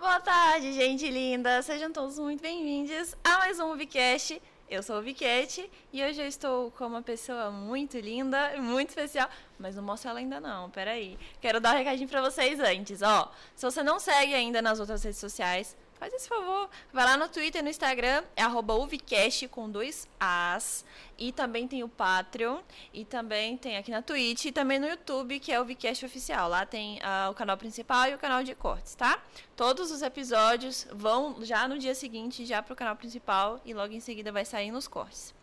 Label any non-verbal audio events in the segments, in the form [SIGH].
Boa tarde, gente linda! Sejam todos muito bem-vindos a mais um Vicast. Eu sou o Viquete e hoje eu estou com uma pessoa muito linda, muito especial, mas não mostro ela ainda não, peraí. Quero dar um recadinho pra vocês antes, ó. Se você não segue ainda nas outras redes sociais, faz esse favor. Vai lá no Twitter no Instagram, é arroba uvicast com dois As. E também tem o Patreon, e também tem aqui na Twitch, e também no YouTube, que é o Vicast Oficial. Lá tem uh, o canal principal e o canal de cortes, tá? Todos os episódios vão já no dia seguinte, já pro canal principal, e logo em seguida vai sair nos cortes.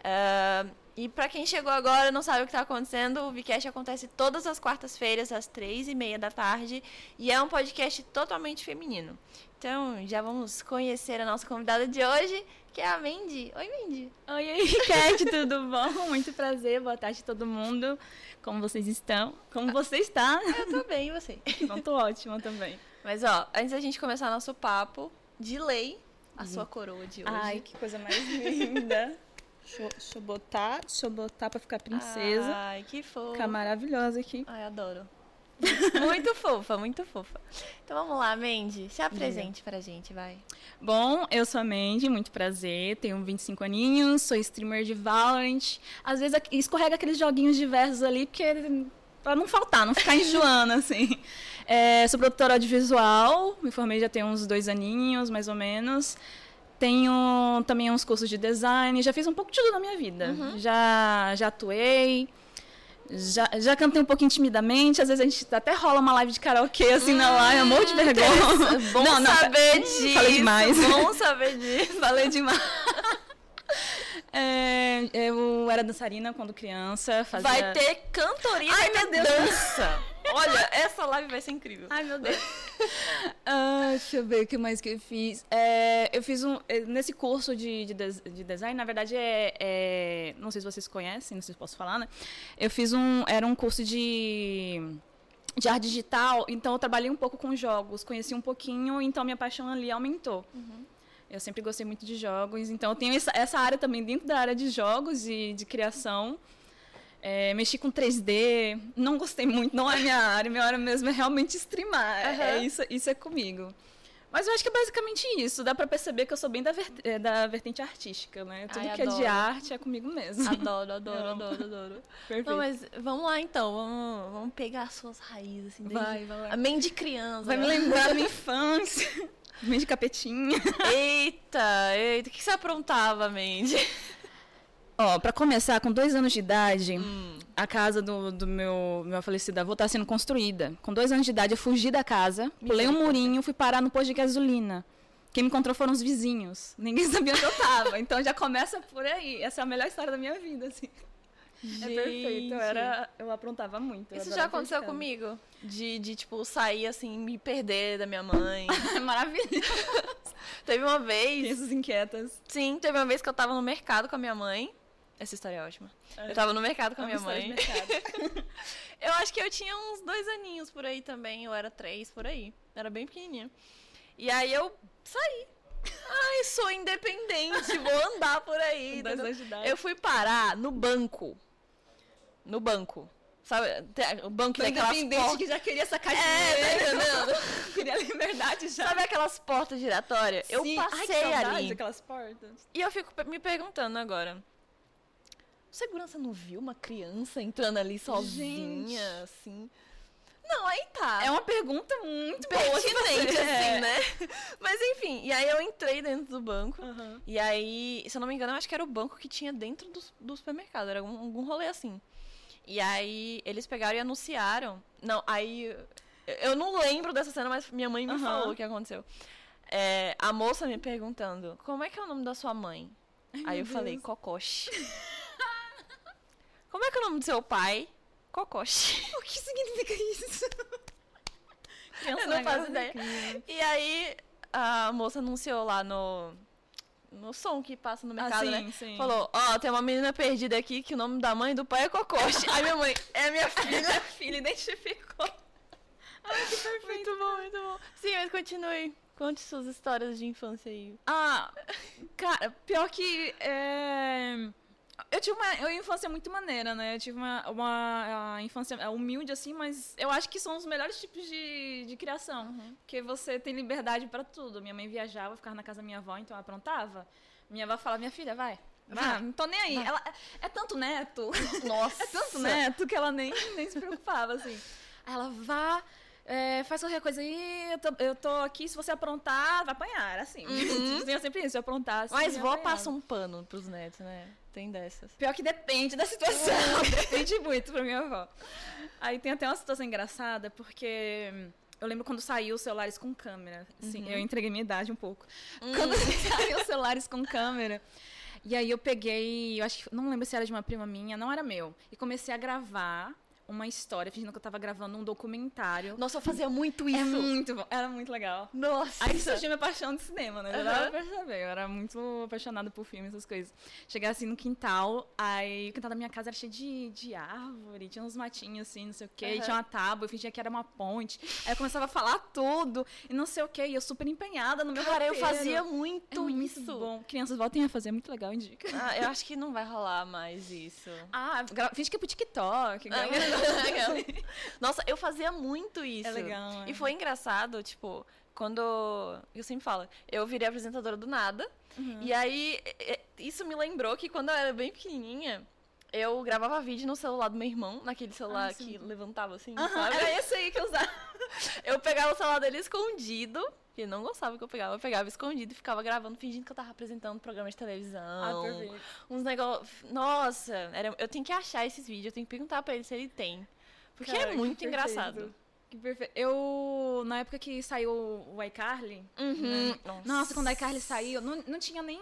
Uh, e para quem chegou agora não sabe o que está acontecendo, o Vcast acontece todas as quartas-feiras, às três e meia da tarde, e é um podcast totalmente feminino. Então, já vamos conhecer a nossa convidada de hoje, que é a Mandy. Oi, Mandy. Oi, oi, Cat, [LAUGHS] tudo bom? Muito prazer, boa tarde a todo mundo. Como vocês estão? Como você está? Eu tô bem, e você? Então, tô ótima também. Mas, ó, antes da gente começar nosso papo, de lei, a sua coroa de hoje. Ai, que coisa mais linda. Deixa, deixa eu botar, deixa eu botar pra ficar princesa. Ai, que fofa. Ficar maravilhosa aqui. Ai, adoro. [LAUGHS] muito fofa, muito fofa. Então vamos lá, Mandy. Se apresente pra gente, vai. Bom, eu sou a Mandy, muito prazer. Tenho 25 aninhos, sou streamer de Valorant. Às vezes escorrega aqueles joguinhos diversos ali, porque pra não faltar, não ficar enjoando, [LAUGHS] assim. É, sou produtora audiovisual, me formei já tem uns dois aninhos, mais ou menos. Tenho também uns cursos de design, já fiz um pouco de tudo na minha vida. Uhum. Já, já atuei, já, já cantei um pouquinho timidamente, às vezes a gente até rola uma live de karaokê assim hum, na live, amor de vergonha. Bom não, não, saber disso. Falei demais. Bom saber disso. [LAUGHS] Falei demais. É, eu era dançarina quando criança. Fazia... Vai ter cantoria Ai, meu Deus. dança. Olha, essa live vai ser incrível. Ai, meu Deus. [LAUGHS] ah, deixa eu ver o que mais que eu fiz. É, eu fiz um. É, nesse curso de, de, de design, na verdade, é, é, Não sei se vocês conhecem, não sei se posso falar, né? Eu fiz um. Era um curso de de arte digital, então eu trabalhei um pouco com jogos, conheci um pouquinho, então minha paixão ali aumentou. Uhum. Eu sempre gostei muito de jogos, então eu tenho essa, essa área também dentro da área de jogos e de criação. É, mexi com 3D, não gostei muito, não é minha área, minha área mesmo é realmente streamar. Uhum. É, isso, isso é comigo. Mas eu acho que é basicamente isso. Dá pra perceber que eu sou bem da, vert é, da vertente artística, né? Tudo Ai, que adoro. é de arte é comigo mesmo. Adoro, adoro, adoro, adoro. [LAUGHS] Perfeito. Não, mas vamos lá então. Vamos, vamos pegar as suas raízes, assim. Vai, vai lá. A mente de criança. Vai me lembrar da minha infância. [LAUGHS] Mente capetinha. Eita, eita. O que você aprontava, Mandy? Ó, pra começar, com dois anos de idade, hum. a casa do, do meu, meu falecido avô tá sendo construída. Com dois anos de idade, eu fugi da casa, pulei um murinho, fui parar no posto de gasolina. Quem me encontrou foram os vizinhos. Ninguém [LAUGHS] sabia onde eu tava. então já começa por aí. Essa é a melhor história da minha vida, assim. Gente. É perfeito. Eu, era, eu aprontava muito. Isso já aconteceu comigo? De, de, tipo, sair assim, me perder da minha mãe. [LAUGHS] Maravilhoso. teve uma vez. Crianças inquietas. Sim, teve uma vez que eu tava no mercado com a minha mãe. Essa história é ótima. É. Eu tava no mercado com a minha mãe. [LAUGHS] eu acho que eu tinha uns dois aninhos por aí também, eu era três por aí. Era bem pequenininha. E aí eu saí. Ai, sou independente, vou andar por aí. [LAUGHS] Eu fui parar no banco. No banco. Sabe, o banco tem aquelas portas... que já queria sacar é, dinheiro. Tá [LAUGHS] [LAUGHS] queria liberdade já. Sabe aquelas portas giratórias? Sim. Eu passei Ai, ali. aquelas portas. E eu fico me perguntando agora segurança não viu uma criança entrando ali sozinha, Gente. assim? Não, aí tá. É uma pergunta muito pertinente, assim, né? [LAUGHS] Mas enfim, e aí eu entrei dentro do banco. Uhum. E aí, se eu não me engano, eu acho que era o banco que tinha dentro do, do supermercado. Era algum, algum rolê assim. E aí eles pegaram e anunciaram. Não, aí. Eu não lembro dessa cena, mas minha mãe me uhum. falou o que aconteceu. É, a moça me perguntando: como é que é o nome da sua mãe? Ai, aí eu Deus. falei: Cocoche. [LAUGHS] Como é que é o nome do seu pai? Kokoshi. O que significa isso? [LAUGHS] eu não faço ideia. E aí, a moça anunciou lá no, no som que passa no mercado, ah, sim, né? Sim. Falou, ó, oh, tem uma menina perdida aqui que o nome da mãe e do pai é Kokoshi. [LAUGHS] aí minha mãe, é minha [LAUGHS] filha. minha filha identificou. [LAUGHS] Ai, que perfeito. Muito bom, muito bom. Sim, mas continue. Conte suas histórias de infância aí. Ah, cara, pior que... É Eu tive uma, uma infância muito maneira, né? Eu tive uma, uma, uma infância humilde, assim, mas eu acho que são os melhores tipos de, de criação. Uhum. Porque você tem liberdade pra tudo. Minha mãe viajava, ficava na casa da minha avó, então ela aprontava. Minha avó falava, minha filha, vai. Vai, Vai. não tô nem aí. Vai. Ela, é tanto neto. Nossa. [LAUGHS] É tanto neto que ela nem, nem se preocupava, assim. Aí ela, vá, é, faz qualquer coisa aí, eu tô, eu tô aqui, se você aprontar, vai apanhar, assim. Uhum. [LAUGHS] Tinha sempre isso, se eu aprontasse. Mas eu vó passa um pano pros netos, né? Tem dessas. Pior que depende da situação. [LAUGHS] depende muito pra minha avó. Aí tem até uma situação engraçada, porque hum, eu lembro quando saiu os celulares com câmera. Assim, eu entreguei minha idade um pouco. Quando [LAUGHS] saiu os celulares com câmera. E aí eu peguei, eu acho que não lembro se era de uma prima minha, não era meu. E comecei a gravar uma história, fingindo que eu tava gravando um documentário. Nossa, eu fazia muito isso. É muito bom, era muito legal. Nossa. Aí surgiu minha paixão de cinema, né? Aham. dava pra. Eu era muito apaixonada por filmes, essas coisas. Cheguei assim no quintal, aí o quintal da minha casa era cheio de, de árvore, tinha uns matinhos assim, não sei o quê, Aham. tinha uma tábua, eu fingia que era uma ponte. Aí eu começava a falar tudo, e não sei o quê, e eu super empenhada no meu Cara, eu fazia É muito, muito isso. bom. Crianças voltem a fazer, é muito legal, indica. Ah, eu acho que não vai rolar mais isso. Ah, finge que é pro TikTok. Ah, [LAUGHS] [LAUGHS] Nossa, eu fazia muito isso. É legal, é. E foi engraçado, tipo, quando. Eu sempre falo, eu virei apresentadora do nada. Uhum. E aí, é- é- isso me lembrou que quando eu era bem pequenininha, eu gravava vídeo no celular do meu irmão, naquele celular Ah, que levantava assim, Aham, sabe? [LAUGHS] era esse aí que eu usava. Eu pegava o celular dele escondido. Ele não gostava que eu pegava, eu pegava escondido e ficava gravando, fingindo que eu tava apresentando programa de televisão. Ah, perfeito. uns negócios. Nossa, era... eu tenho que achar esses vídeos, eu tenho que perguntar pra ele se ele tem. Porque Cara, é muito engraçado. Que perfeito. Eu, na época que saiu o iCarly, Uhum. né? Nossa, quando a iCarly saiu, não, não tinha nem.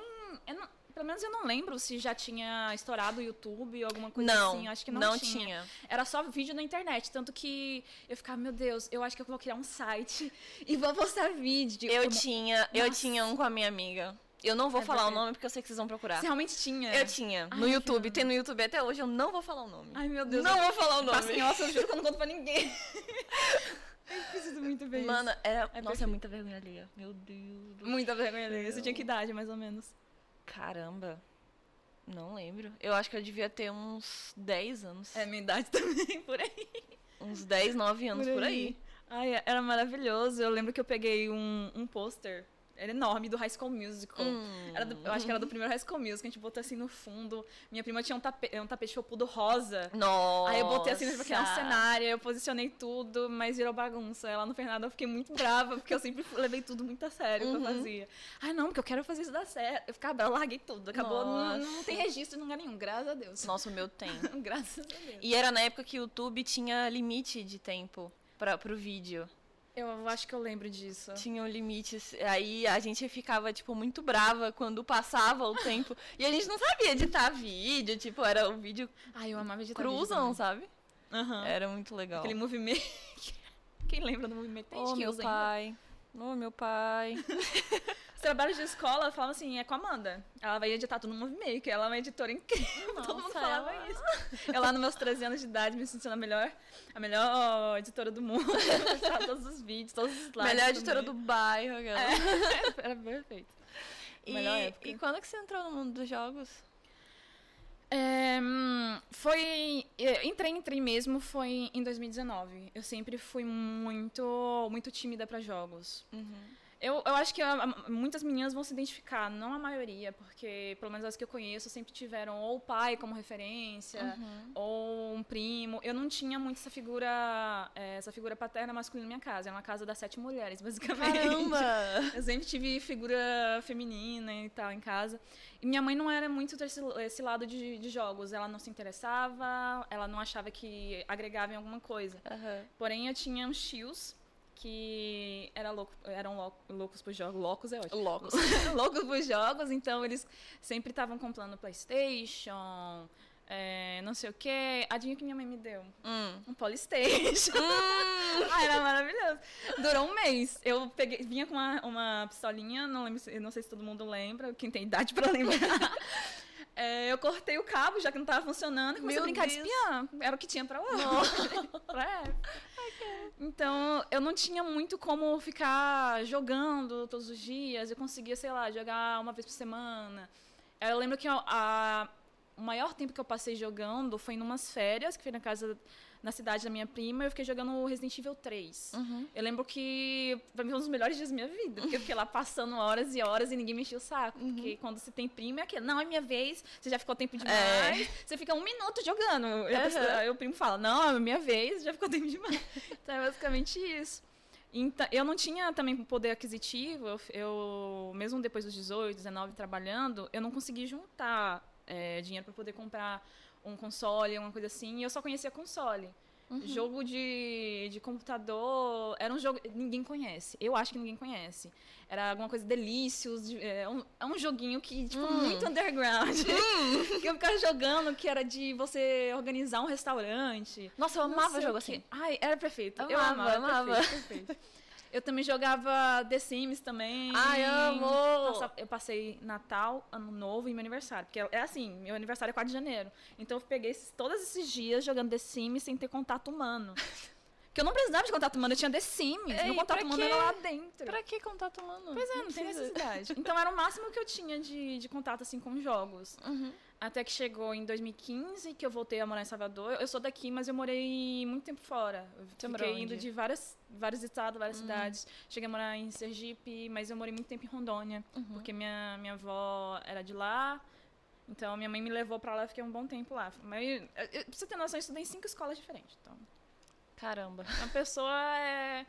eu não- pelo menos eu não lembro se já tinha estourado o YouTube ou alguma coisa Não, assim. Acho que não, não tinha. tinha. Era só vídeo na internet. Tanto que eu ficava, meu Deus, eu acho que eu vou criar um site [LAUGHS] e vou postar vídeo. Eu tinha, eu Nossa. tinha um com a minha amiga. Eu não vou É falar o perfeito. nome porque eu sei que vocês vão procurar. Você realmente tinha? Eu tinha, Ai, no YouTube. Tem no YouTube até hoje, eu não vou falar o nome. Ai, meu Deus. não eu... vou falar o nome. Em off, eu juro que eu não conto pra ninguém. [LAUGHS] eu preciso muito ver Mano, era... É nossa, é perfeito. muita vergonha alheia. Meu Deus. Muita vergonha ali. Você tinha que idade, mais ou menos? Caramba. Não lembro. Eu acho que eu devia ter uns 10 anos. É, minha idade [LAUGHS] também, por aí. Uns 10, 9 anos por aí. Ai, era maravilhoso. Eu lembro que eu peguei um, um pôster, era enorme, do High School Musical. Hum. Era do- eu acho que era do primeiro High School Musical, a gente botou assim no fundo. Minha prima tinha um, tape, um tapete felpudo rosa. Nossa. Aí eu botei assim pra criar um cenário, eu posicionei tudo, mas virou bagunça. Ela no Fernando eu fiquei muito brava, porque eu sempre levei tudo muito a sério que eu Uhum. fazia. Ai, não, porque eu quero fazer isso dar certo. Eu ficava brava, larguei tudo. Acabou, não, não tem registro em lugar nenhum, graças a Deus. Nossa, o meu tem. [LAUGHS] graças a Deus. E era na época que o YouTube tinha limite de tempo pra, pro vídeo. Eu acho que eu lembro disso. Tinha um limite. Aí a gente ficava, tipo, muito brava quando passava o tempo. [LAUGHS] E a gente não sabia editar vídeo, tipo, era o vídeo Ai, eu amava editar cruzam, vídeo sabe? Aham. Era muito legal. Aquele movimento. [LAUGHS] Quem lembra do movimento? Tem Oh, gente que meu ainda. pai. Oh, meu pai. [LAUGHS] Os trabalhos de escola, eu falava assim, é com a Amanda. Ela vai editar tudo no Movie que ela é uma editora incrível. [LAUGHS] Todo mundo Nossa, falava ela- isso. Eu lá nos meus 13 anos de idade me sentindo a melhor, a melhor editora do mundo. [LAUGHS] Eu todos os vídeos, todos os slides. Melhor editora do bairro, aquela. [LAUGHS] Era perfeito. E, Melhor época. e quando que você entrou no mundo dos jogos? É, hum, foi. eu Entrei, entrei mesmo, foi em 2019. Eu sempre fui muito, muito tímida para jogos. Eu, eu acho que a- a- muitas meninas vão se identificar, não a maioria, porque pelo menos as que eu conheço sempre tiveram ou o pai como referência, Uhum. ou um primo. Eu não tinha muito essa figura, eh, essa figura paterna masculina na minha casa. Era uma casa das sete mulheres, [LAUGHS] basicamente. Caramba! Eu sempre tive figura feminina e tal em casa. E minha mãe não era muito desse esse lado de, de jogos. Ela não se interessava, ela não achava que agregava em alguma coisa. Aham. Porém, eu tinha uns tios que era louco, eram lou- loucos por jogos. Loucos é ótimo. [LAUGHS] Loucos. loucos por jogos, então eles sempre estavam comprando PlayStation, é, não sei o quê. Adivinha o que minha mãe me deu? Hum. Um Polystation. [LAUGHS] ah, era maravilhoso. Durou um mês. Eu peguei, vinha com uma, uma pistolinha, não lembro, não sei se todo mundo lembra, quem tem idade pra lembrar. É, [LAUGHS] eu cortei o cabo, já que não tava funcionando, e comecei Meu a brincar de Deus. espiã. Era o que tinha pra lá. Pra época. Então, eu não tinha muito como ficar jogando todos os dias. Eu conseguia, sei lá, jogar uma vez por semana. Eu lembro que a, a- o maior tempo que eu passei jogando foi numas férias, que foi na casa na cidade da minha prima, eu fiquei jogando Resident Evil 3. Uhum. Eu lembro que pra mim foi um dos melhores dias da minha vida, porque eu fiquei lá passando horas e horas e ninguém me enchia o saco, Uhum. porque quando você tem prima é aquilo, não, é minha vez, você já ficou tempo demais, você fica um minuto jogando. Uhum. Aí o primo fala, não, é minha vez, já ficou tempo demais. [LAUGHS] então é basicamente isso. Então, eu não tinha também poder aquisitivo, eu, eu- mesmo depois dos 18, 19 trabalhando, eu não consegui juntar é, dinheiro para poder comprar um console, uma coisa assim, e eu só conhecia console. Jogo de, de computador era um jogo ninguém conhece. Eu acho que ninguém conhece. Era alguma coisa delícios, de- é um, é um joguinho que tipo muito underground. [LAUGHS] que eu ficava jogando que era de você organizar um restaurante. Nossa, eu amava jogo assim. Ai, era perfeito. eu Amava, amava, era amava. Perfeito, perfeito. [LAUGHS] Eu também jogava The Sims também. Ai, amo! Eu passei Natal, Ano Novo e meu aniversário. Porque é assim, meu aniversário é 4 de janeiro. Então eu peguei esses- todos esses dias jogando The Sims sem ter contato humano. [LAUGHS] Porque eu não precisava de contato humano, eu tinha The Sims. Ei, meu contato humano era lá dentro. Pra que contato humano? Pois é, não, tem precisa. necessidade. Então era o máximo que eu tinha de, de contato assim com jogos. Uhum. Até que chegou em 2015, que eu voltei a morar em Salvador. Eu sou daqui, mas eu morei muito tempo fora. Eu Você fiquei indo de várias, vários estados, várias cidades. Cheguei a morar em Sergipe, mas eu morei muito tempo em Rondônia. Porque minha, minha avó era de lá. Então, minha mãe me levou pra lá fiquei um bom tempo lá. Mas, eu- eu- pra você ter noção, eu estudei em cinco escolas diferentes. Então, Caramba. a pessoa é...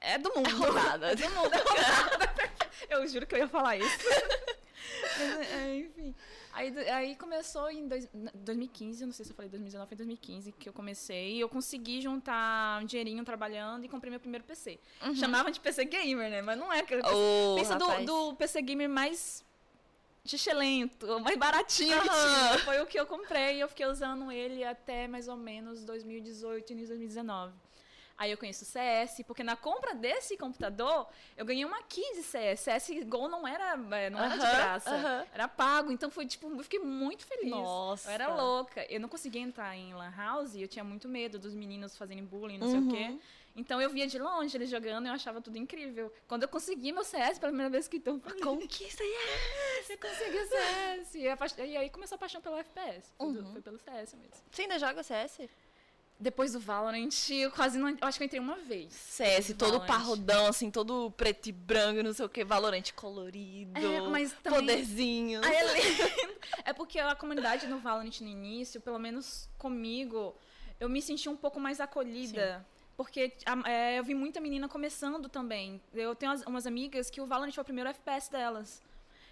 É do mundo. rodada. É do mundo, [LAUGHS] é rodada. [LAUGHS] Eu juro que eu ia falar isso. [LAUGHS] Mas, é, enfim. Aí, aí começou em dois, n- 2015, eu não sei se eu falei 2019, foi 2015 que eu comecei. E eu consegui juntar um dinheirinho trabalhando e comprei meu primeiro PC. Chamavam de PC gamer, né? Mas não é aquele. Ô, Pensa do, do PC gamer mais xixelento, mais baratinho que tinha. Foi o que eu comprei e eu fiquei usando ele até mais ou menos 2018, início de 2019. Aí eu conheço CS, porque na compra desse computador, eu ganhei uma key de CS. CSGO não era, é, não era de Aham, graça, aham. era pago. Então foi tipo, eu fiquei muito feliz. Nossa. Eu era louca. Eu não conseguia entrar em Lan House, eu tinha muito medo dos meninos fazerem bullying, não Uhum. sei o quê. Então eu via de longe eles jogando e eu achava tudo incrível. Quando eu consegui meu CS pela primeira vez que então, eu Conquista, yes! eu consegui o CS. E, e aí começou a paixão pelo FPS. Foi, do- Uhum. foi pelo CS mesmo. Você ainda joga CS? Depois do Valorant, eu quase não. Eu acho que eu entrei uma vez. CS, todo Valorant. parrudão, assim, todo preto e branco, não sei o que, valorante colorido, É, mas também- poderzinho. Ah, é lindo. É porque a comunidade no Valorant no início, pelo menos comigo, eu me senti um pouco mais acolhida. Porque a- é, eu vi muita menina começando também. Eu tenho as- umas amigas que o Valorant foi o primeiro FPS delas.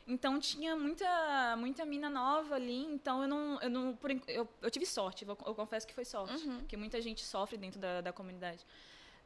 Então tinha muita, muita mina nova ali, então eu não. Eu, não por eu, eu tive sorte, eu, eu confesso que foi sorte. Uhum. Porque muita gente sofre dentro da, da comunidade.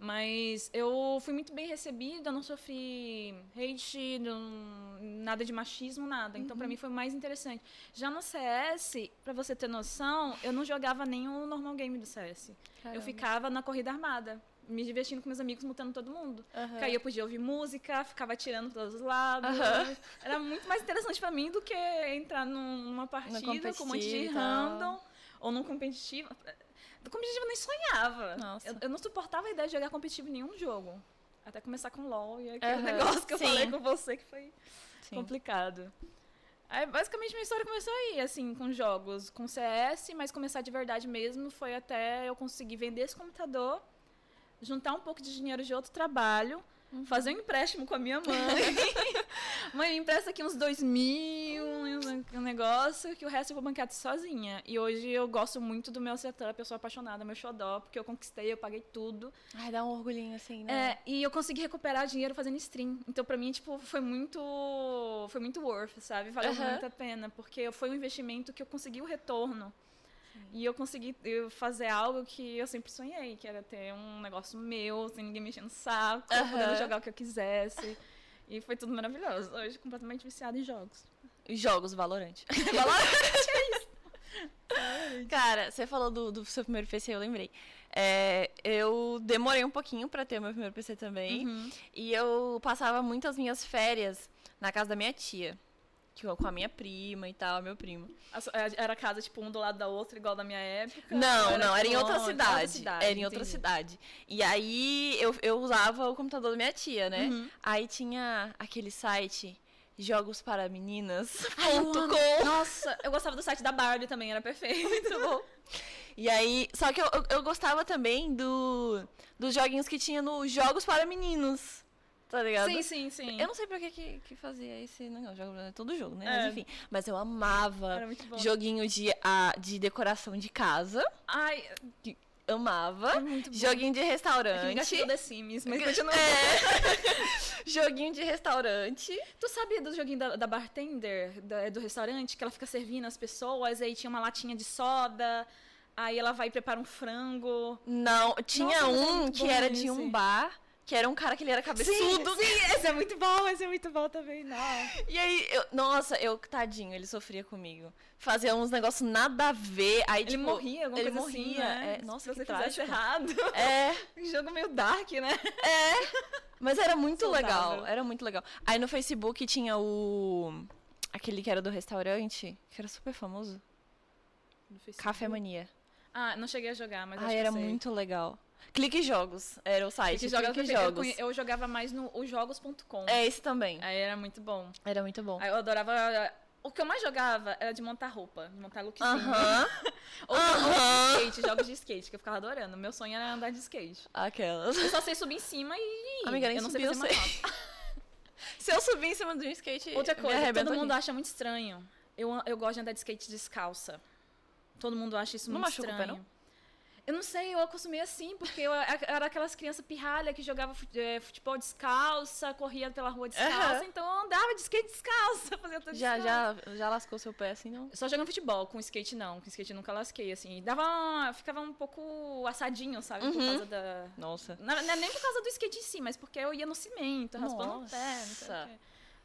Mas eu fui muito bem recebida, não sofri hate, não- nada de machismo, nada. Então, Uhum. pra mim, foi mais interessante. Já no CS, pra você ter noção, eu não jogava nem o normal game do CS. Eu Caramba. ficava na corrida armada, me divertindo com meus amigos, mutando todo mundo. Aí eu podia ouvir música, ficava atirando para todos os lados. Aham. Era muito mais interessante pra mim do que entrar num- numa partida com um monte de random ou num competitivo. Do competitivo eu nem sonhava. Eu, eu não suportava a ideia de jogar competitivo em nenhum jogo. Até começar com LOL e aquele Aham, negócio que eu sim. falei com você que foi Sim. complicado. Aí, basicamente, minha história começou aí, assim, com jogos, com CS, mas começar de verdade mesmo foi até eu conseguir vender esse computador, juntar um pouco de dinheiro de outro trabalho, Uhum. fazer um empréstimo com a minha mãe. [LAUGHS] mãe, empresta aqui uns dois mil, um negócio, que o resto eu vou bancar sozinha. E hoje eu gosto muito do meu setup, eu sou apaixonada, meu xodó, porque eu conquistei, eu paguei tudo. Ai, dá um orgulhinho assim, né? É, e eu consegui recuperar dinheiro fazendo stream. Então, pra mim, tipo, foi muito. Foi muito worth, sabe? Valeu Aham. muito a pena. Porque foi um investimento que eu consegui o retorno. E eu consegui fazer algo que eu sempre sonhei, que era ter um negócio meu, sem ninguém mexendo no saco, Aham. podendo jogar o que eu quisesse. E foi tudo maravilhoso. Hoje, completamente viciada em jogos. Jogos [LAUGHS] Valorant. Cara, você falou do, do seu primeiro PC, eu lembrei. É, eu demorei um pouquinho pra ter o meu primeiro PC também. Uhum. E eu passava muitas minhas férias na casa da minha tia. Com a minha prima e tal, meu primo. Su- Era casa, tipo, um do lado da outra, igual da minha época? Não, Ou não, era em tipo, outra longe? cidade. Era em outra cidade. E aí eu, eu usava o computador da minha tia, né? Uhum. Aí tinha aquele site jogos para meninas. Ai, eu ponto amo. com. Nossa, eu gostava do site da Barbie também, era perfeito. Muito bom. E aí, só que eu, eu, eu gostava também do dos joguinhos que tinha no Jogos para Meninos. Tá ligado? Sim, sim, sim. Eu não sei pra que, que, que fazia esse negócio, é todo jogo, né? É. Mas enfim. Mas eu amava Era muito bom. joguinho de, a, de decoração de casa. Ai, Amava. é muito bom. Joguinho de É que restaurante. engastou The Sims, mas continua. É. [LAUGHS] joguinho de restaurante. Tu sabia do joguinho da, da bartender, da- do restaurante, que ela fica servindo as pessoas, aí tinha uma latinha de soda, aí ela vai e prepara um frango. Não, tinha Nossa, é um que era de um bar, que era um cara que ele era cabeçudo. [LAUGHS] sim, esse é muito bom, esse é muito bom também, não. E aí, eu, nossa, eu, tadinho, ele sofria comigo. Fazia uns negócios nada a ver. Aí, Ele tipo, morria, alguma ele coisa assim, morria, né? é, nossa, Se que você trágico. errado. É, [LAUGHS] Um jogo meio dark, né? mas era muito Saudável. legal, era muito legal. Aí no Facebook tinha o... Aquele que era do restaurante, que era super famoso. Café Mania. Ah, não cheguei a jogar, mas que era muito legal. Clique Jogos, era o site. Clique Jogos, Clique eu, eu, Jogos. conhe- eu jogava mais no osjogos.com. É esse também. Aí era muito bom. Era muito bom. Aí eu adorava. O que eu mais jogava era de montar roupa, de montar lookzinho. Aham. [LAUGHS] Ou, Aham. ou skate, jogos de skate, que eu ficava adorando. Meu sonho era andar de skate. Aquelas. Eu só sei subir em cima e. [LAUGHS] Amiga, nem eu não subir, sei eu fazer mais [LAUGHS] sei. Se eu subir em cima de um skate, Outra coisa, todo mundo aqui. acha muito estranho. Eu, eu gosto de andar de skate descalça. Todo mundo acha isso Não muito machuca o pé, estranho. Eu não sei, eu acostumei assim, porque eu era aquelas crianças pirralha que jogava eh, futebol descalça, corria pela rua descalça, Aham. então eu andava de skate descalça, [LAUGHS] fazia tudo Já, descalça. já, já lascou seu pé assim, não? Só jogando futebol, com skate não. Com skate eu nunca lasquei, assim. Dava uma- ficava um pouco assadinho, sabe? Por Uhum. causa da... Nossa. Não, não é nem por causa do skate em si, mas porque eu ia no cimento, raspando o pé. não sei Nossa.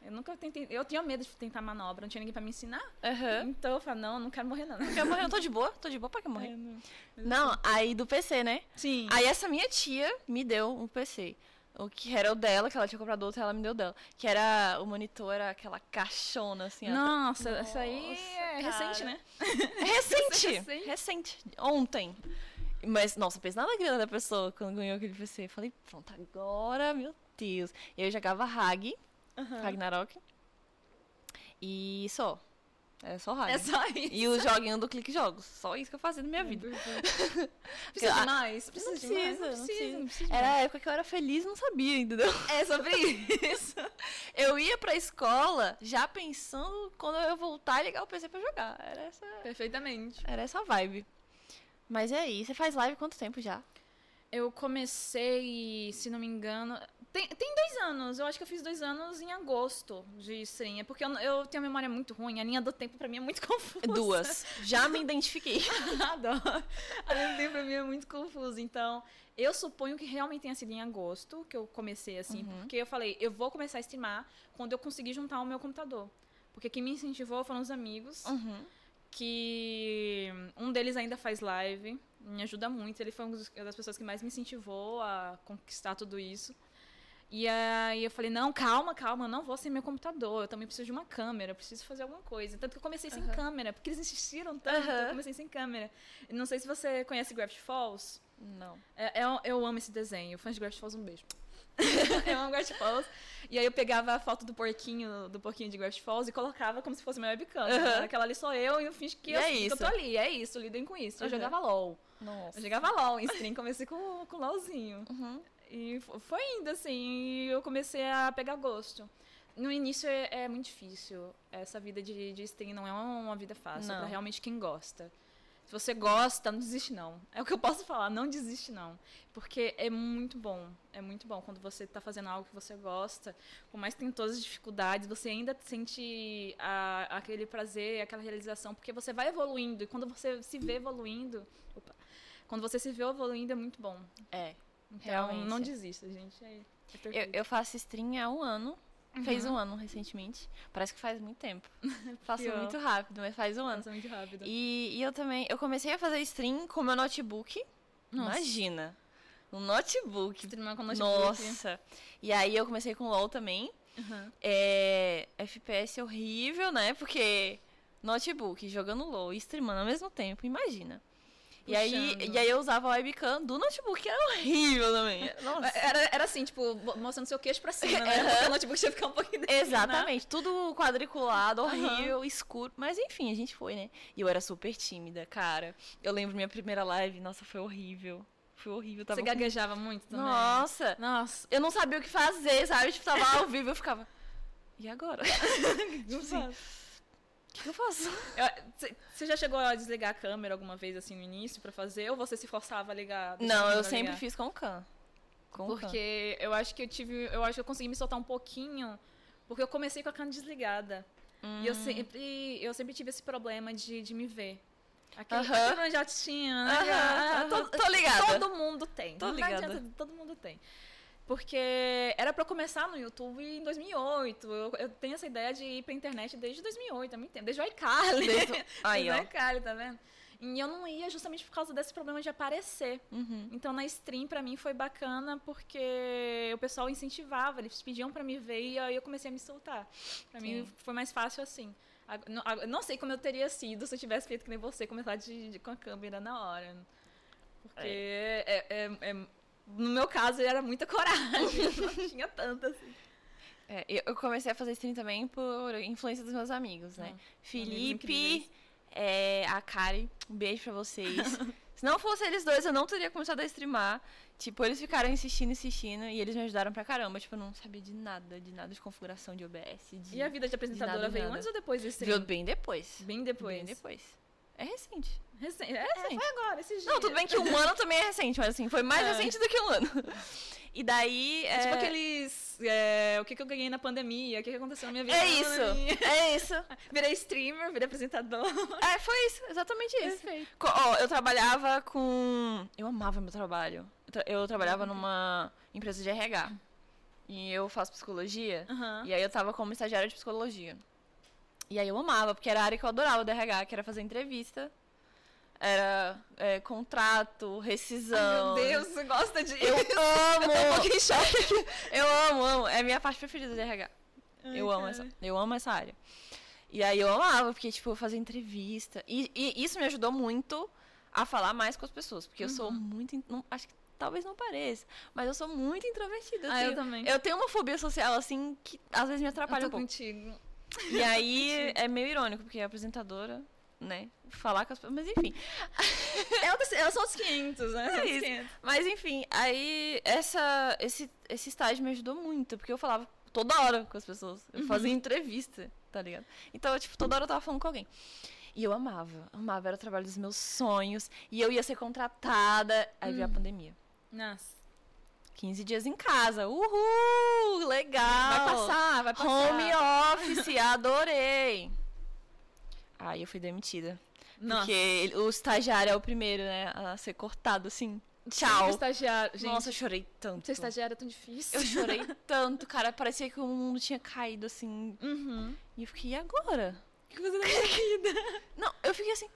Eu nunca tentei... Eu tinha medo de tentar manobra, não tinha ninguém pra me ensinar. Aham. Então eu falei, não, não quero morrer não. Quer morrer? Eu tô de boa, tô de boa pra que morrer. É, não. Não, aí do PC, né? Sim. Aí essa minha tia me deu um PC. O que era o dela, que ela tinha comprado outro, ela me deu dela. Que era o monitor, era aquela caixona assim. Nossa, essa aí Nossa, [LAUGHS] é recente, cara. né? É recente, Recente. recente. Ontem. Mas, nossa, pensa na alegria da pessoa quando ganhou aquele PC. Falei, pronto, agora, meu Deus. E eu jogava Hag, Ragnarok. E só. É só Hag. É só isso. E o joguinho do Clique Jogos. Só isso que eu fazia na minha vida. [LAUGHS] Precisa de mais? Precisa não de mais? precisa, Não precisa, não precisa Era a época que eu era feliz e não sabia, entendeu? [LAUGHS] É sobre isso. Eu ia pra escola já pensando quando eu ia voltar e ligar o PC pra jogar. Era essa, Perfeitamente. era essa vibe. Mas e aí? Você faz live quanto tempo já? Eu comecei, se não me engano. Tem, tem dois anos. Eu acho que eu fiz dois anos em agosto de stream. É porque eu, eu tenho uma memória muito ruim. A linha do tempo pra mim é muito [LAUGHS] confusa. Duas. Já me identifiquei. [LAUGHS] Adoro. A linha do tempo pra mim é muito confusa. Então, eu suponho que realmente tenha sido em agosto que eu comecei assim. Porque eu falei, eu vou começar a streamar quando eu conseguir juntar o meu computador. Porque quem me incentivou foram os amigos. Uhum. Que um deles ainda faz live, me ajuda muito. Ele foi uma das pessoas que mais me incentivou a conquistar tudo isso. E aí eu falei, não, calma, calma, eu não vou sem meu computador, eu também preciso de uma câmera, eu preciso fazer alguma coisa. Tanto que eu comecei sem câmera, porque eles insistiram tanto, Aham. eu comecei sem câmera. Não sei se você conhece Gravity Falls. Não. É, eu, eu amo esse desenho. Fãs de Gravity Falls, um beijo. [LAUGHS] eu amo Gravity Falls. E aí eu pegava a foto do porquinho, do porquinho de Gravity Falls e colocava como se fosse minha webcam. Aham. Aquela ali sou eu e eu finge que, eu, é que eu tô ali. É isso, lidem com isso. Eu Aham. jogava LOL. Nossa. Eu jogava LOL em stream, comecei com, com LOLzinho. Uhum. E fo- foi indo, assim, e eu comecei a pegar gosto. No início é, é muito difícil. Essa vida de, de stream não é uma vida fácil, é Não. pra realmente quem gosta. Se você gosta, não desiste não. É o que eu posso falar, não desiste não. Porque é muito bom, é muito bom quando você tá fazendo algo que você gosta, por mais que tem todas as dificuldades, você ainda sente a- aquele prazer, aquela realização, porque você vai evoluindo, e quando você se vê evoluindo, opa, quando você se vê evoluindo é muito bom. É. Então, Realmente. não desista, gente. É, é Eu, eu faço stream há um ano. Fez Uhum. um ano recentemente. Parece que faz muito tempo. [LAUGHS] [LAUGHS] Pior. muito rápido, mas faz um ano. Passa muito rápido. E, e eu também, eu comecei a fazer stream com meu notebook. Nossa. Imagina. Um notebook. Streamar com notebook. Nossa. E aí eu comecei com LOL também. Uhum. É, FPS horrível, né? Porque notebook, jogando LOL e streamando ao mesmo tempo, imagina. E aí, e aí eu usava a webcam do notebook, que era horrível também. Nossa. Era, era assim, tipo, mostrando seu queixo pra cima, né? Aham. [LAUGHS] Porque o notebook tinha que ficar um pouquinho né? Exatamente, tudo quadriculado, horrível, escuro. Mas enfim, a gente foi, né? E eu era super tímida, cara. Eu lembro minha primeira live, nossa, foi horrível. Foi horrível. Tava Você com- gaguejava muito também? Nossa, Nossa. eu não sabia o que fazer, sabe? Tipo, tava ao vivo, eu ficava. E agora? [LAUGHS] tipo assim, que [LAUGHS] eu faço? Você já chegou a desligar a câmera alguma vez assim no início pra fazer? Ou você se forçava a ligar? Não, eu sempre ligar? fiz com can. Com can. Porque eu acho que eu tive. Eu acho que eu consegui me soltar um pouquinho. Porque eu comecei com a câmera desligada. E eu Hum. sempre, eu sempre tive esse problema de, de me ver. Né? Aham, Ah, aham. todo- Tô ligada. Todo mundo tem. Tô ligada. adianta, todo mundo tem. Porque era pra eu começar no YouTube em 2008. Eu, eu tenho essa ideia de ir pra internet desde 2008, há muito tempo. Desde o iCarly. Desde- [LAUGHS] Aí, Desde o iCarly, tá vendo? E eu não ia justamente por causa desse problema de aparecer. Uhum. Então na stream pra mim foi bacana porque o pessoal incentivava, eles pediam pra me ver e aí eu comecei a me soltar. Pra mim foi mais fácil assim. Não, sei como eu teria sido se eu tivesse feito que nem você, começar de, de- com a câmera na hora. Porque é- é- é- no meu caso era muita coragem, [LAUGHS] não tinha tanta assim. É, eu comecei a fazer stream também por influência dos meus amigos, né? Ah, Felipe, é, a Kari, um beijo pra vocês. [LAUGHS] Se não fosse eles dois, eu não teria começado a streamar. Tipo, eles ficaram insistindo, insistindo, e eles me ajudaram pra caramba. Tipo, eu não sabia de nada, de nada de configuração de OBS. De... E a vida de apresentadora nada, veio nada. antes ou depois desse Veio stream? bem depois. Bem depois. Bem depois. É recente. Recente. É, foi agora, esses dias. Não, tudo bem que um ano também é recente, mas assim, foi mais É. recente do que um ano. E daí. É tipo é- aqueles. é, o que, que eu ganhei na pandemia? O que, que aconteceu na minha vida? É isso, é isso. [LAUGHS] Virei streamer, virei apresentador. É, foi isso, exatamente isso. Perfeito. Ó, eu trabalhava com. Eu amava meu trabalho. Eu, tra- eu trabalhava numa empresa de RH. E eu faço psicologia. Aham. E aí eu tava como estagiária de psicologia. E aí eu amava, porque era a área que eu adorava do RH, que era fazer entrevista. Era é, contrato, rescisão. Meu Deus, você gosta de. Eu amo! [LAUGHS] Eu aqui. [LAUGHS] Eu amo, amo. É a minha parte preferida de RH. eu amo essa, eu amo essa área. E aí eu amava, porque, tipo, eu fazia entrevista. E, e isso me ajudou muito a falar mais com as pessoas. Porque eu sou Uhum. muito. não- acho que talvez não pareça, mas eu sou muito introvertida. Ah, eu tenho, também. eu tenho uma fobia social, assim, que às vezes me Eu atrapalha tô um pouco. contigo. E aí [LAUGHS] é meio irônico, porque a apresentadora, né, falar com as pessoas. Mas enfim. [LAUGHS] É outros- é só os 500, né? É isso. 500. Mas enfim, aí essa, esse, esse estágio me ajudou muito, porque eu falava toda hora com as pessoas. Eu Uhum. fazia entrevista, tá ligado? Então, eu, tipo, toda hora eu tava falando com alguém. E eu amava, amava, era o trabalho dos meus sonhos. E eu ia ser contratada. Aí veio a Hum. pandemia. Nossa. 15 dias em casa. Uhul! Legal! Vai passar, vai passar. Home office, adorei! Aí eu fui demitida. Nossa. Porque o estagiário é o primeiro, né, a ser cortado, assim. Tchau. estagiário. Gente, Nossa, eu chorei tanto. ser estagiário é tão difícil. Eu chorei [LAUGHS] tanto, cara. Parecia que o mundo tinha caído, assim. Uhum. E eu fiquei, e agora? O que você vida? Não, eu fiquei assim.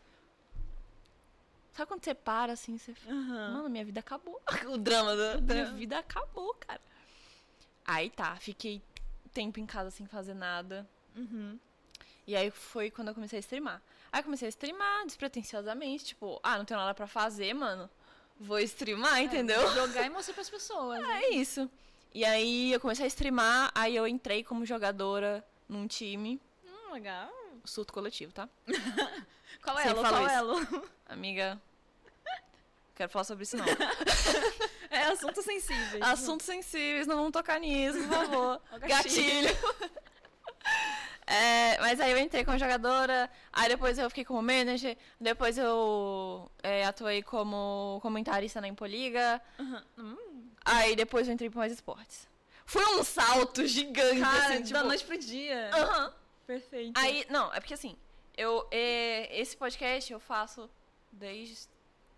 Sabe quando você para, assim, você fica, Aham. mano, minha vida acabou. [LAUGHS] O drama da [LAUGHS] minha vida acabou, cara. Aí tá, fiquei tempo em casa sem fazer nada. Uhum. E aí foi quando eu comecei a streamar. Aí comecei a streamar despretensiosamente, tipo, ah, não tenho nada pra fazer, mano. Vou streamar, entendeu? Jogar e mostrar pras pessoas. né? [LAUGHS] É isso. E aí eu comecei a streamar, aí eu entrei como jogadora num time. Hum, legal. Surto coletivo, tá? [LAUGHS] Qual é falo Qual isso. elo? Amiga. Quero falar sobre isso não. [LAUGHS] É assunto sensível. Assuntos sensíveis, não vamos tocar nisso, por [LAUGHS] favor. Ó, Gatilho. É, mas aí eu entrei como jogadora, aí depois eu fiquei como manager, depois eu é, atuei como comentarista na Impoliga, Uhum. Hum, aí depois eu entrei para mais esportes. Foi um salto gigante, Cara, assim, tipo... da noite pro dia. Aham. Perfeito. Aí, não, é porque assim, eu, é, esse podcast eu faço desde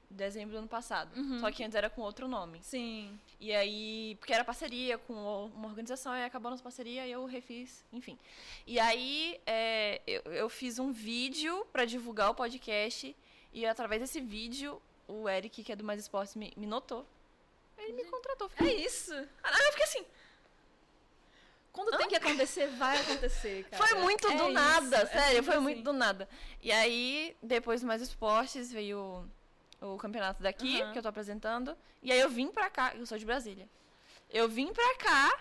dezembro do ano passado. Uhum. Só que antes era com outro nome. Sim. E aí, porque era parceria com uma organização, e acabou nossa parceria e eu refiz, enfim. E aí, é, eu, eu fiz um vídeo pra divulgar o podcast, e através desse vídeo, o Eric, que é do Mais Esportes, me, me notou. Ele me contratou. É Fiquei, isso. ah, eu fiquei assim, Quando tem que acontecer, vai acontecer, cara. foi muito É do isso, nada, é sério, foi assim. muito do nada. E aí, depois Mais Esportes, veio o campeonato daqui, Aham. que eu tô apresentando. E aí eu vim pra cá, eu sou de Brasília. Eu vim pra cá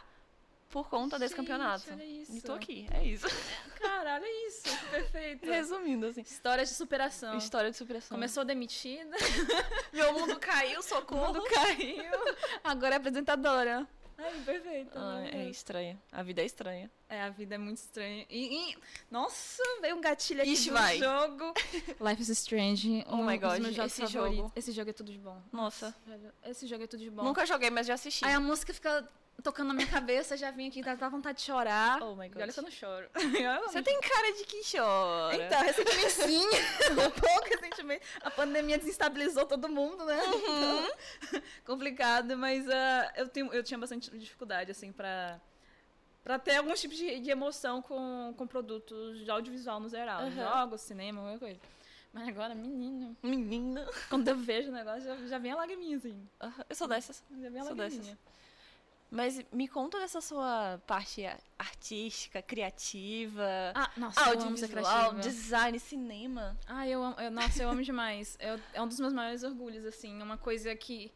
por conta desse Gente, campeonato. olha isso. E tô aqui, é isso. [LAUGHS] Caralho, é isso. Perfeito. Resumindo, assim. História de superação. História de superação. Começou demitida, [LAUGHS] Meu mundo caiu, o socorro. mundo caiu, [LAUGHS] agora é apresentadora. Ai, perfeito. Ah, é estranha. A vida é estranha. É, a vida é muito estranha. E, e- nossa, veio um gatilho aqui Ixi, do vai. jogo. [LAUGHS] Life is Strange. Oh um my God, meus jogos esse favoritos. jogo. Esse jogo é tudo de bom. Nossa. Velho, Esse jogo é tudo de bom. Nunca joguei, mas já assisti. Aí a música fica tocando na minha cabeça, já vim aqui, dá, dá vontade de chorar. Oh my E olha God. que eu não choro. [LAUGHS] Você tem cara de que chora. Então, recentemente sim, [LAUGHS] um pouco recentemente. A pandemia desestabilizou todo mundo, né? Então, [LAUGHS] complicado, mas ah, eu, tenho, eu tinha bastante dificuldade, assim, pra, pra ter alguns tipos de, de emoção com, com produtos de audiovisual no geral. Aham. Jogos, cinema, qualquer coisa. Mas agora, menino, Menina. quando eu vejo o negócio, já, já vem a lagriminha, assim. Ah, Eu sou dessas. Já vem a Sou lagriminha. Mas me conta dessa sua parte artística, criativa, Ah, nossa, audiovisual, design, cinema. Ah, eu amo. eu- nossa, eu amo demais. Eu- é um dos meus maiores orgulhos, assim. É uma coisa que.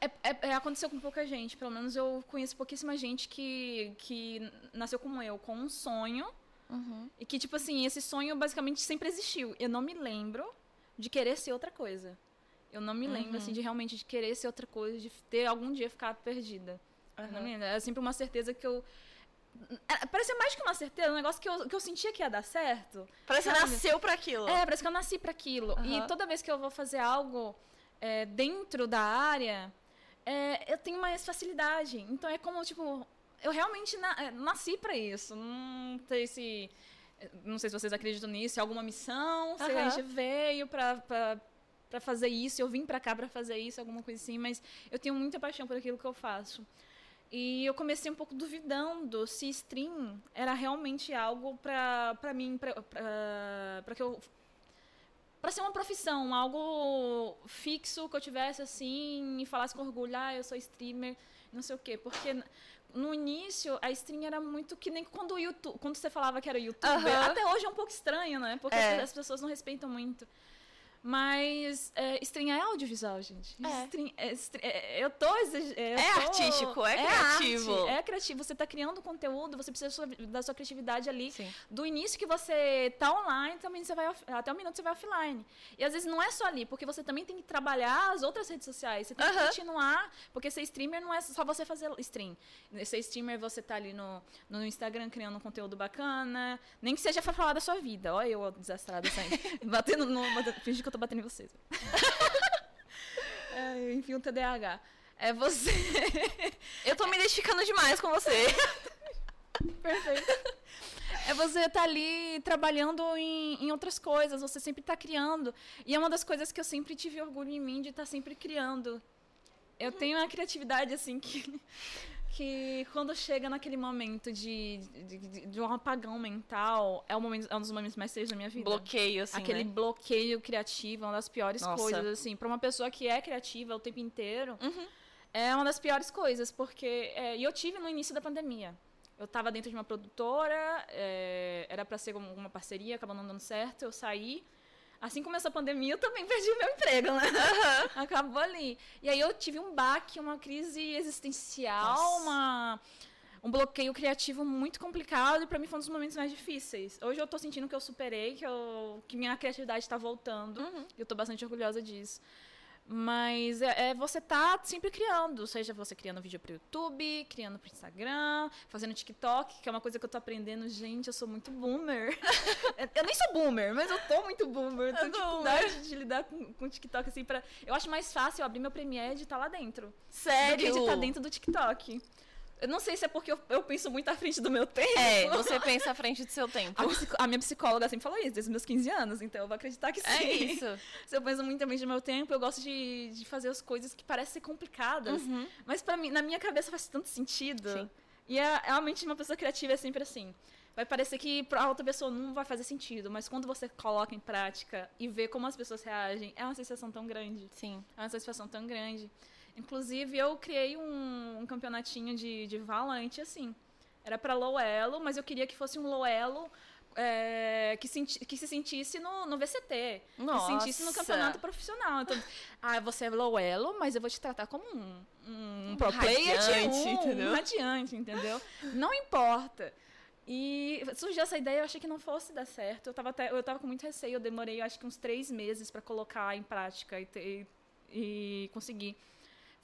É, é- é- aconteceu com pouca gente. Pelo menos eu conheço pouquíssima gente que, que nasceu como eu, com um sonho. E que, tipo assim, esse sonho basicamente sempre existiu. Eu não me lembro de querer ser outra coisa. Eu não me lembro, Uhum. assim, de realmente de querer ser outra coisa, de ter algum dia ficado perdida. Eu não me lembro. É sempre uma certeza que eu. é, Parecia mais que uma certeza, um negócio que eu, que eu sentia que ia dar certo. Parece que Sabe? nasceu pra aquilo. É, parece que eu nasci para aquilo. Aham. E toda vez que eu vou fazer algo é, dentro da área, é, eu tenho mais facilidade. Então é como, tipo, eu realmente na- é, nasci para isso. Não sei se. Não sei se vocês acreditam nisso, é alguma missão, se a gente veio pra, pra fazer isso, eu vim pra cá pra fazer isso, alguma coisa assim, mas eu tenho muita paixão por aquilo que eu faço. E eu comecei um pouco duvidando se stream era realmente algo pra mim, pra que eu. Pra ser uma profissão, algo fixo que eu tivesse assim e falasse com orgulho, ah, eu sou streamer, não sei o quê. Porque no início a stream era muito que nem quando o YouTube, quando você falava que era youtuber, Aham. até hoje é um pouco estranho, né? Porque É. as pessoas não respeitam muito. Mas é, stream é audiovisual, gente. É. Stream- é, stre- é, eu tô exig- eu É tô- artístico, é criativo. arte, é criativo. Você tá criando conteúdo, você precisa sua- da sua criatividade ali. Sim. Do início que você tá online, também você vai até o minuto você vai offline. E às vezes não é só ali, porque você também tem que trabalhar as outras redes sociais. Você tem que continuar, porque ser streamer não é só você fazer stream. Ser streamer, você tá ali no, no Instagram criando um conteúdo bacana, nem que seja pra falar da sua vida. Olha eu desastrada sempre. [LAUGHS] batendo no. Finge que eu tô batendo em vocês. [LAUGHS] É, enfim, um TDAH. É você. Eu tô me identificando demais com você. [LAUGHS] Perfeito. É você estar ali trabalhando em, em outras coisas, você sempre está criando. E é uma das coisas que eu sempre tive orgulho em mim de estar sempre criando. Eu tenho uma criatividade, assim, que, que quando chega naquele momento de, de, de- de um apagão mental, é, o momento, é um dos momentos mais tristes da minha vida. Bloqueio, assim, Aquele né? bloqueio criativo é uma das piores Nossa. coisas, assim. Pra uma pessoa que é criativa o tempo inteiro, Uhum. é uma das piores coisas, porque... é, e eu tive no início da pandemia. Eu estava dentro de uma produtora, é, era para ser uma, uma parceria, acabou não dando certo, eu saí. Assim começou a pandemia, eu também perdi o meu emprego, né? Acabou ali. E aí eu tive um baque, uma crise existencial, Nossa. uma, um bloqueio criativo muito complicado e para mim foi um dos momentos mais difíceis. Hoje eu tô sentindo que eu superei, que, eu, que minha criatividade está voltando. Uhum. E eu tô bastante orgulhosa disso. Mas é, é você tá sempre criando, seja você criando vídeo pro YouTube, criando pro Instagram, fazendo TikTok, que é uma coisa que eu tô aprendendo. Gente, eu sou muito boomer. [LAUGHS] eu nem sou boomer, mas eu tô muito boomer. Eu tenho dificuldade de lidar com, com TikTok assim para Eu acho mais fácil eu abrir meu Premiere e estar lá dentro. Do que Sério? de estar dentro do TikTok. Eu não sei se é porque eu, eu penso muito à frente do meu tempo. É, você pensa à frente do seu tempo. A, a minha psicóloga sempre falou isso, desde os meus 15 anos, então eu vou acreditar que sim. É isso. [LAUGHS] Se eu penso muito também do meu tempo, eu gosto de, de fazer as coisas que parecem ser complicadas. Uhum. Mas pra mim, na minha cabeça faz tanto sentido. Sim. E é, realmente uma pessoa criativa é sempre assim. Vai parecer que pra outra pessoa não vai fazer sentido, mas quando você coloca em prática e vê como as pessoas reagem, é uma sensação tão grande. Sim. É uma satisfação tão grande. Inclusive, eu criei um, um campeonatinho de, de Valorant assim. Era pra low elo, mas eu queria que fosse um low elo é, que, senti, que se sentisse no, no VCT, Nossa. que se sentisse no campeonato profissional. Então, [LAUGHS] ah, você é low elo, mas eu vou te tratar como um, um, Um pro player de radiante, um, entendeu? um radiante, entendeu? Não importa. E surgiu essa ideia, eu achei que não fosse dar certo. Eu tava, até, eu tava com muito receio, eu demorei acho que uns três meses para colocar em prática e, ter, e conseguir.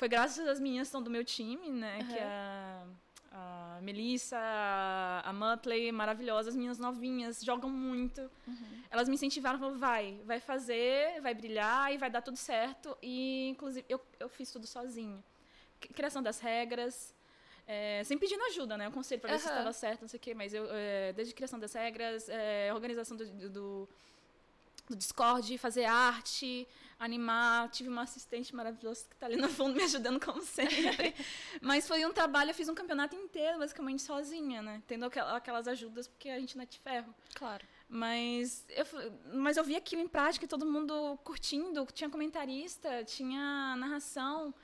Foi graças às meninas que estão do meu time, né? Que é a, a Melissa, a, a Mutley, maravilhosas, as meninas novinhas, jogam muito. Elas me incentivaram, falaram, vai, vai fazer, vai brilhar e vai dar tudo certo. E, inclusive, eu, eu fiz tudo sozinha. Criação das regras, é, sempre pedindo ajuda, né? O conselho para ver se Aham. estava certo, não sei o quê. Mas eu, é, desde criação das regras, é, organização do, do, do Discord, fazer arte, animar. Tive uma assistente maravilhosa que está ali no fundo me ajudando, como sempre. [LAUGHS] Mas foi um trabalho, eu fiz um campeonato inteiro, basicamente sozinha, né? Tendo aquel- aquelas ajudas, porque a gente não é de ferro. Claro. Mas eu, mas eu vi aquilo em prática todo mundo curtindo. Tinha comentarista, tinha narração.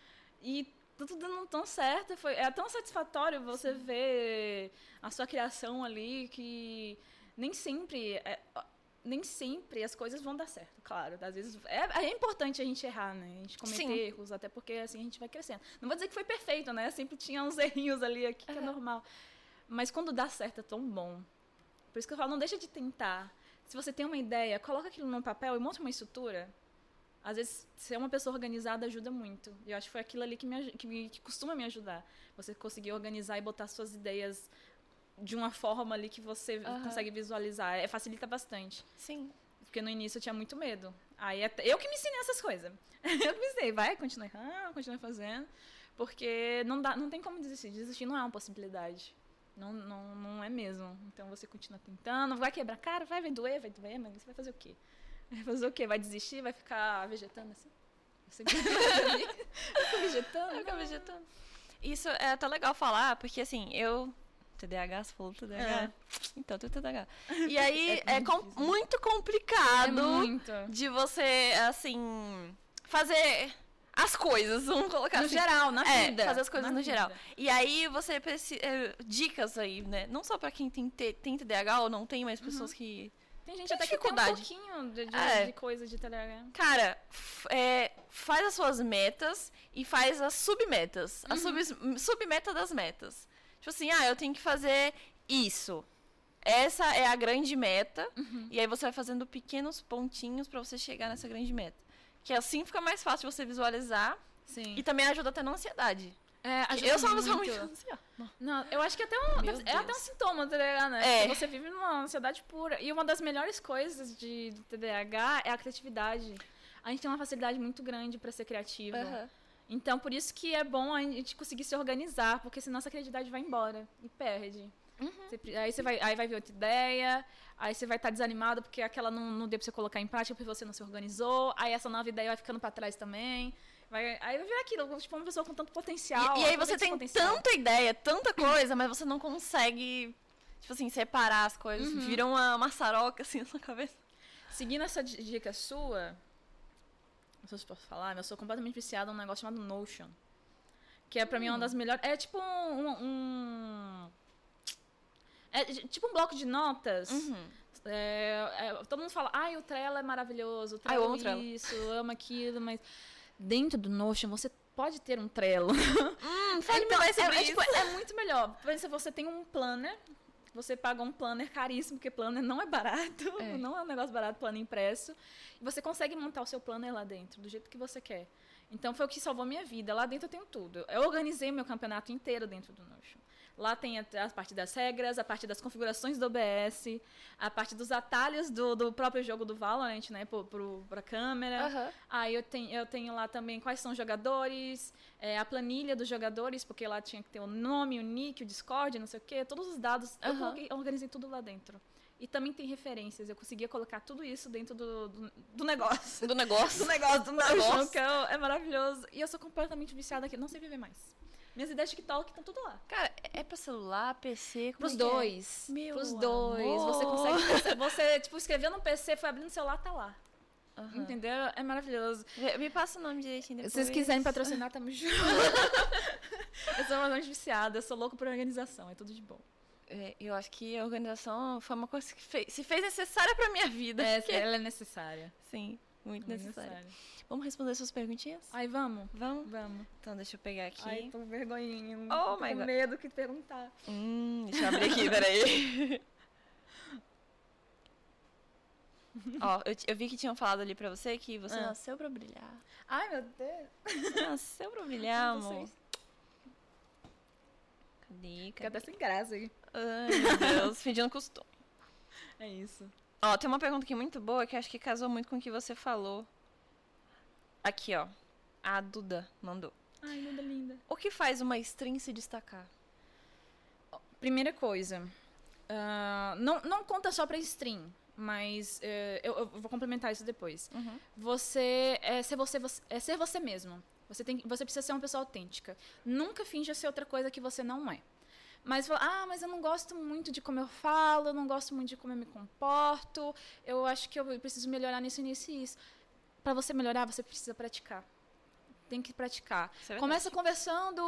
E tudo dando tão certo. Foi, é tão satisfatório você ver a sua criação ali que nem sempre. é- nem sempre as coisas vão dar certo, claro. Às vezes é, é importante a gente errar, né? A gente cometer Sim. erros, até porque assim a gente vai crescendo. Não vou dizer que foi perfeito, né? Sempre tinha uns [LAUGHS] errinhos ali aqui, que é Aham. normal. Mas quando dá certo é tão bom. Por isso que eu falo, não deixa de tentar. Se você tem uma ideia, coloca aquilo num papel e monta uma estrutura. Às vezes, ser uma pessoa organizada ajuda muito. E eu acho que foi aquilo ali que, me, que, me- que costuma me ajudar. Você conseguir organizar e botar suas ideias de uma forma ali que você Aham. consegue visualizar. É, facilita bastante. Sim. Porque no início eu tinha muito medo. Aí eu que me ensinei essas coisas. [LAUGHS] Eu que me ensinei, vai, continua errando, continua fazendo. Porque não, dá, não tem como desistir. Desistir não é uma possibilidade. Não, não, não é mesmo. Então você continua tentando, vai quebrar a cara, vai, vai doer, vai doer, mas você vai fazer o quê? Vai fazer o quê? Vai desistir? Vai ficar vegetando assim? Você vai [LAUGHS] ficar vegetando? Acabei vegetando. Isso é até legal falar, porque assim, eu. TDAH, você falou TDAH? É. Então, tenho TDAH. E aí [LAUGHS] É é, muito com- muito É complicado muito. de você, assim, fazer as coisas, vamos colocar No assim. geral, na É, vida. fazer as coisas na no geral. vida. E aí você precisa. dicas aí, né? Não só pra quem tem, tem TDAH ou não tem, mas pessoas que. Tem gente Tem até que tem um pouquinho de, de, É. de coisa de TDAH. Cara, é, faz as suas metas e faz as submetas. A sub, submeta das metas. Tipo assim, ah, eu tenho que fazer isso. Essa é a grande meta. E aí você vai fazendo pequenos pontinhos pra você chegar nessa grande meta. Que assim fica mais fácil você visualizar Sim. e também ajuda até na ansiedade. É, eu sou uma pessoa muito. ansiosa. Não, eu acho que até um, Meu é até um sintoma do TDAH, né? É. Porque Você vive numa ansiedade pura. E uma das melhores coisas de, do TDAH é a criatividade. A gente tem uma facilidade muito grande para ser criativo. Então, por isso que é bom a gente conseguir se organizar, porque senão essa criatividade vai embora e perde. Você pre- aí você vai, aí vai ver outra ideia, aí você vai estar desanimado porque aquela não, não deu pra você colocar em prática porque você não se organizou, aí essa nova ideia vai ficando pra trás também. Vai, aí vai vir aquilo, tipo, uma pessoa com tanto potencial. E, e aí você tem potencial. tanta ideia, tanta coisa, mas você não consegue, tipo assim, separar as coisas. Uhum. Vira uma maçaroca assim na sua cabeça. Seguindo essa di- dica sua, não sei se posso falar, mas eu sou completamente viciada num negócio chamado Notion. Que é pra mim uma das melhores. É tipo um. um- é tipo um bloco de notas. Uhum. É, é, todo mundo fala, ai, o Trello é maravilhoso, o Ah, eu Trello Trello. isso, amo aquilo, mas dentro do Notion você pode ter um Trello. Hum, fale mais sobre é, é, isso. tipo, é muito melhor. Por exemplo, você tem um planner, você paga um planner caríssimo, porque planner não é barato, [LAUGHS] É. não é um negócio barato, planner impresso. E você consegue montar o seu planner lá dentro, do jeito que você quer. Então foi o que salvou minha vida. Lá dentro eu tenho tudo. Eu organizei meu campeonato inteiro dentro do Notion. Lá tem a, a parte das regras, a parte das configurações do OBS, a parte dos atalhos do, do próprio jogo do Valorant, né, pro, pro, pra câmera. Aham. Aí eu tenho, eu tenho lá também quais são os jogadores, é, a planilha dos jogadores, porque lá tinha que ter o nome, o nick, o Discord, não sei o quê, todos os dados. Eu, Aham. coloquei- eu organizei tudo lá dentro. E também tem referências, eu conseguia colocar tudo isso dentro do, do, do negócio. Do negócio. [LAUGHS] Do negócio, do negócio. é, é maravilhoso. E eu sou completamente viciada aqui, não sei viver mais. Minhas ideias de TikTok estão tudo lá. Cara, é pra celular, PC, como Pros é é? dois. Meu Pros dois. amor. Você consegue. [LAUGHS] Você, tipo, escreveu no PC, foi abrindo o celular, tá lá. Aham. Entendeu? É maravilhoso. Me- Me passa o nome direitinho depois. Se vocês quiserem patrocinar, tamo [LAUGHS] junto. eu sou uma viciada, eu sou louco por organização, é tudo de bom. é, eu acho que a organização foi uma coisa que fez, se fez necessária pra minha vida. É, porque- ela é necessária. Sim, muito Muito necessária. Vamos responder suas perguntinhas? Ai, vamos. Vamos? Vamos. Então deixa eu pegar aqui. Ai, tô vergonhinha. Oh tô my com God. medo que perguntar. Hum, deixa eu abrir aqui, [LAUGHS] peraí. [LAUGHS] Ó, eu, eu vi que tinham falado ali pra você que você Ah. nasceu pra brilhar. Ai, meu Deus. Você nasceu pra brilhar, amor. Cadê? Fica Cadê? até sem graça aí. Ai, meu Deus, [LAUGHS] fingindo costume. É isso. Ó, tem uma pergunta aqui muito boa que acho que casou muito com o que você falou. Aqui, ó. A Duda mandou. Ai, linda, linda. O que faz uma stream se destacar? Primeira coisa. ah, não, não conta só pra stream, mas eh, eu, eu vou complementar isso depois. Uhum. Você é ser você, você- é ser você mesmo. Você, tem, você precisa ser uma pessoa autêntica. Nunca finja ser outra coisa que você não é. Mas, fala, ah, mas eu não gosto muito de como eu falo, eu não gosto muito de como eu me comporto, eu acho que eu preciso melhorar nisso, nisso e isso. Para você melhorar, você precisa praticar. Tem que praticar. É. Começa conversando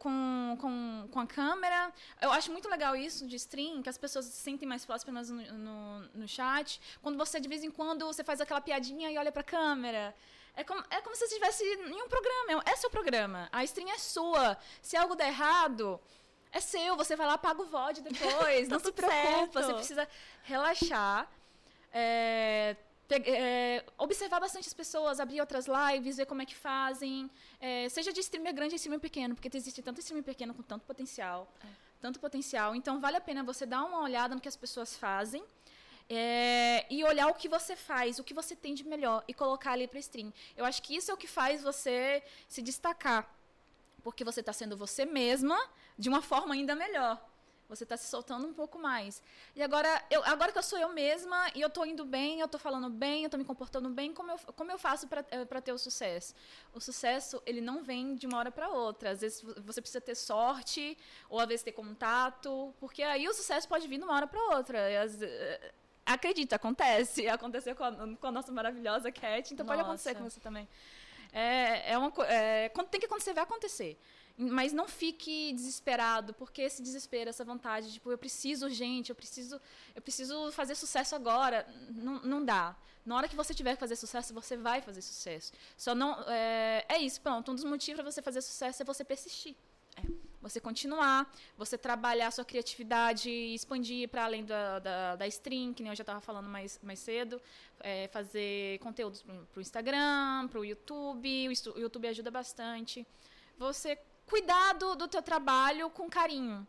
com, com, com a câmera. Eu acho muito legal isso de stream, que as pessoas se sentem mais próximas no, no, no chat. Quando você, de vez em quando, você faz aquela piadinha e olha pra câmera. É como, é como se você estivesse em um programa. É seu programa. A stream é sua. Se algo der errado, é seu. Você vai lá, paga o VOD depois. [LAUGHS] não Tá se tudo preocupa. certo. Você precisa relaxar. É, é, observar bastante as pessoas, abrir outras lives, ver como é que fazem. É, seja de streamer grande e streamer pequeno, porque existe tanto streamer pequeno com tanto potencial. Tanto potencial. Então, vale a pena você dar uma olhada no que as pessoas fazem. é, e olhar o que você faz, o que você tem de melhor e colocar ali para stream. Eu acho que isso é o que faz você se destacar, porque você está sendo você mesma de uma forma ainda melhor. Você está se soltando um pouco mais. E agora, eu, agora que eu sou eu mesma e eu estou indo bem, eu estou falando bem, eu estou me comportando bem, como eu, como eu faço para ter o sucesso? O sucesso, ele não vem de uma hora para outra. Às vezes você precisa ter sorte, ou às vezes ter contato, porque aí o sucesso pode vir de uma hora para outra. Às- eh, acredita, acontece. [LAUGHS] Aconteceu com a, com a nossa maravilhosa Cat, então pode acontecer Nossa. com você também. É, é uma, é, quando tem que acontecer, vai acontecer. Mas não fique desesperado, porque esse desespero, essa vontade, tipo, eu preciso urgente, eu preciso, eu preciso fazer sucesso agora. Não, não dá. Na hora que você tiver que fazer sucesso, você vai fazer sucesso. Só não. É, é isso, pronto. Um dos motivos para você fazer sucesso é você persistir. Você continuar, você trabalhar a sua criatividade, expandir para além da, da, da stream, que nem eu já estava falando mais, mais cedo, é, fazer conteúdos para o Instagram, para o YouTube, o YouTube ajuda bastante. Você cuidar do, do teu trabalho com carinho.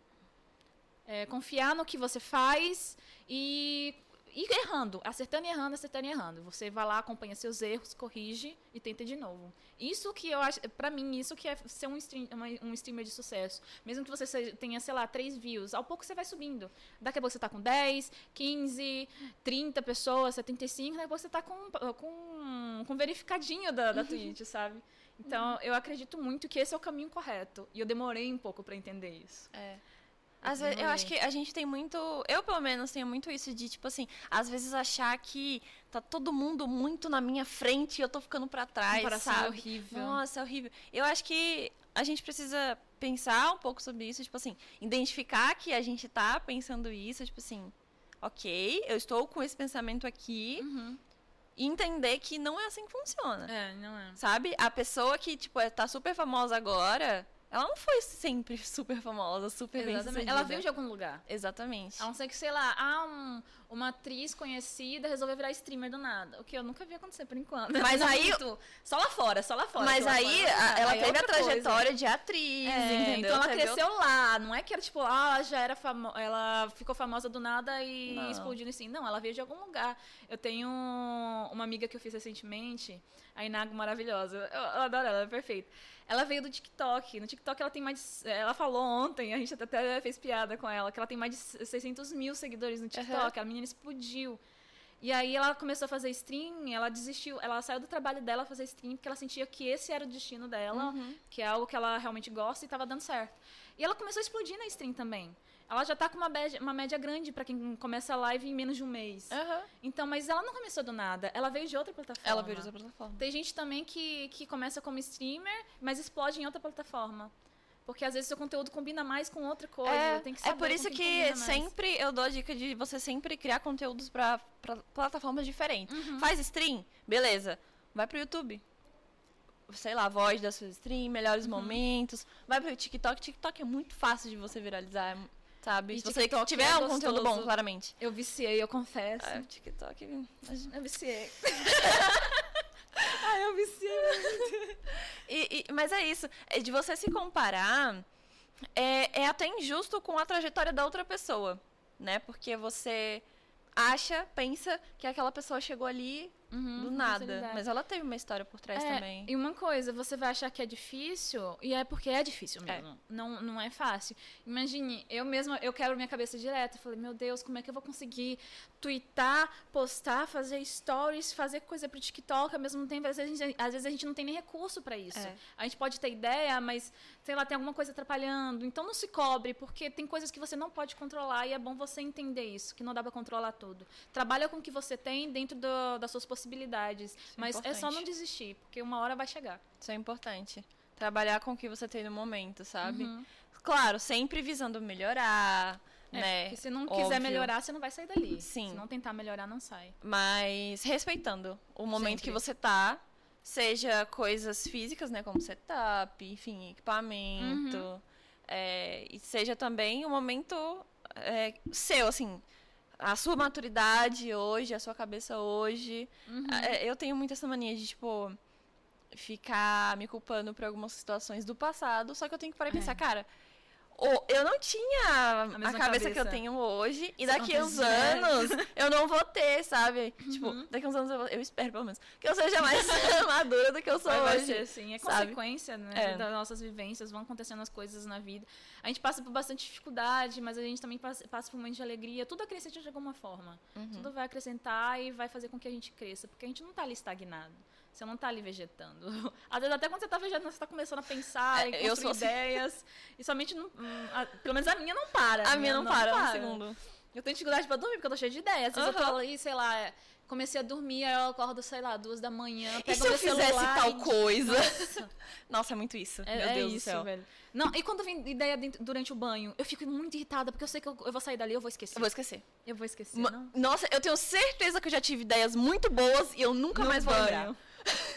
É, confiar no que você faz e ir errando, acertando e errando, acertando e errando. Você vai lá, acompanha seus erros, corrige e tenta de novo. Isso que eu acho, pra mim, isso que é ser um, stream, um streamer de sucesso. Mesmo que você tenha, sei lá, três views, ao pouco você vai subindo. Daqui a pouco você tá com 10, 15, 30 pessoas, 75, daqui a pouco você tá com, com, com verificadinho da, da Twitch, sabe? Então, eu acredito muito que esse é o caminho correto. E eu demorei um pouco pra entender isso. É. Às vezes, eu acho que a gente tem muito. Eu, pelo menos, tenho muito isso de, tipo assim, às vezes achar que tá todo mundo muito na minha frente e eu tô ficando pra trás. Comparação sabe? horrível. Nossa, é horrível. Eu acho que a gente precisa pensar um pouco sobre isso, tipo assim, identificar que a gente tá pensando isso, tipo assim, ok, eu estou com esse pensamento aqui, e entender que não é assim que funciona. É, não é. Sabe? A pessoa que, tipo, é- tá super famosa agora, ela não foi sempre super famosa, super bem Exatamente. Ela veio de algum lugar. Exatamente. A não ser que, sei lá, ah, um- uma atriz conhecida resolveu virar streamer do nada. O que eu nunca vi acontecer por enquanto. Mas [LAUGHS] Não aí- muito. Só lá fora, só lá fora. Mas lá aí fora, a- ela aí é teve a outra coisa. trajetória de atriz, É, entendeu? então ela cresceu lá, não é que era tipo, ah, ela já era famosa, ela ficou famosa do nada e Não. explodiu assim. Não, ela veio de algum lugar. Eu tenho uma amiga que eu fiz recentemente, a Inago maravilhosa. Eu, eu adoro ela, ela é perfeita. Ela veio do TikTok. No TikTok ela tem mais de, ela falou ontem, a gente até fez piada com ela, que ela tem mais de 600 mil seguidores no TikTok. A menina explodiu. E aí ela começou a fazer stream, ela desistiu, ela saiu do trabalho dela fazer stream porque ela sentia que esse era o destino dela, que é algo que ela realmente gosta e estava dando certo. E ela começou a explodir na stream também. Ela já tá com uma média, uma média grande para quem começa a live em menos de um mês. Aham. Então, mas ela não começou do nada, ela veio de outra plataforma. Ela veio dessa plataforma. Tem gente também que, que começa como streamer, mas explode em outra plataforma. Porque às vezes seu conteúdo combina mais com outra coisa. É, tem que é saber por com isso que sempre eu dou a dica de você sempre criar conteúdos pra plataformas diferentes. Uhum. Faz stream, beleza. Vai pro YouTube. Sei lá, voz da sua stream, melhores Uhum. momentos. Vai pro TikTok. TikTok é muito fácil de você viralizar, sabe? E Se você TikTok tiver é um conteúdo bom, claramente. Eu viciei, eu confesso. O TikTok. Eu viciei. Ai, [LAUGHS] eu viciei. E- e- mas é isso. É de você se comparar. É, é até injusto com a trajetória da outra pessoa, né? Porque você acha, pensa que aquela pessoa chegou ali Uhum, do nada. Mas ela teve uma história por trás É, também. E uma coisa, você vai achar que é difícil, e é porque é difícil É. mesmo. Não, não é fácil. Imagine, eu mesma, eu quebro minha cabeça direto. Eu falei, meu Deus, como é que eu vou conseguir twittar, postar, fazer stories, fazer coisa pro TikTok ao mesmo tempo? Às vezes a gente, às vezes a gente não tem nem recurso pra isso. É. A gente pode ter ideia, mas, sei lá, tem alguma coisa atrapalhando. Então não se cobre, porque tem coisas que você não pode controlar e é bom você entender isso, que não dá pra controlar tudo. Trabalha com o que você tem dentro do- das suas possibilidades. é mas é só importante. não desistir, porque uma hora vai chegar. Isso é importante. Trabalhar com o que você tem no momento, sabe? Uhum. Claro, sempre visando melhorar, É, né? Porque se não Óbvio. quiser melhorar, você não vai sair dali. Sim. Se não tentar melhorar, não sai. Mas respeitando o momento Sempre. que você tá. Seja coisas físicas, né? Como setup, enfim, equipamento. Uhum. é, e seja também o momento é, seu, assim. A sua maturidade hoje, a sua cabeça hoje. Uhum. É, eu tenho muito essa mania de, tipo, ficar me culpando por algumas situações do passado. Só que eu tenho que parar e É. pensar, cara. Eu não tinha a, mesma cabeça, que eu cabeça. tenho hoje. E Você daqui a uns ideia. anos [LAUGHS] eu não vou ter, sabe? Tipo, Uhum. daqui a uns anos eu, vou- eu espero, pelo menos, que eu seja mais [LAUGHS] [LAUGHS] madura do que eu sou Vai, hoje. ser assim, é sabe? consequência né, É. das nossas vivências, vão acontecendo as coisas na vida. A gente passa por bastante dificuldade, mas a gente também passa, passa por momentos de alegria. Tudo acrescenta de alguma forma. Uhum. Tudo vai acrescentar e vai fazer com que a gente cresça, porque a gente não tá ali estagnado. Você não tá ali vegetando. [LAUGHS] Às vezes, até quando você tá vegetando, você tá começando a pensar É, e eu construir assim. ideias. E somente não. hum, a- pelo menos a minha não para. A minha não, para, um segundo. Eu tenho dificuldade pra dormir, porque eu tô cheia de ideias. Às vezes eu Aham. tô ali, sei lá, comecei a dormir, aí eu acordo, sei lá, duas da manhã, E pego se meu eu fizesse tal e- coisa? Nossa, [LAUGHS] Nossa, é muito isso. é, Meu é Deus isso, do céu. velho. Não, e quando vem ideia dentro- durante o banho, eu fico muito irritada, porque eu sei que eu, eu vou sair dali, eu vou esquecer. Eu vou esquecer. Eu vou esquecer, Ma- não? Nossa, eu tenho certeza que eu já tive ideias muito boas e eu nunca No mais vou lembrar.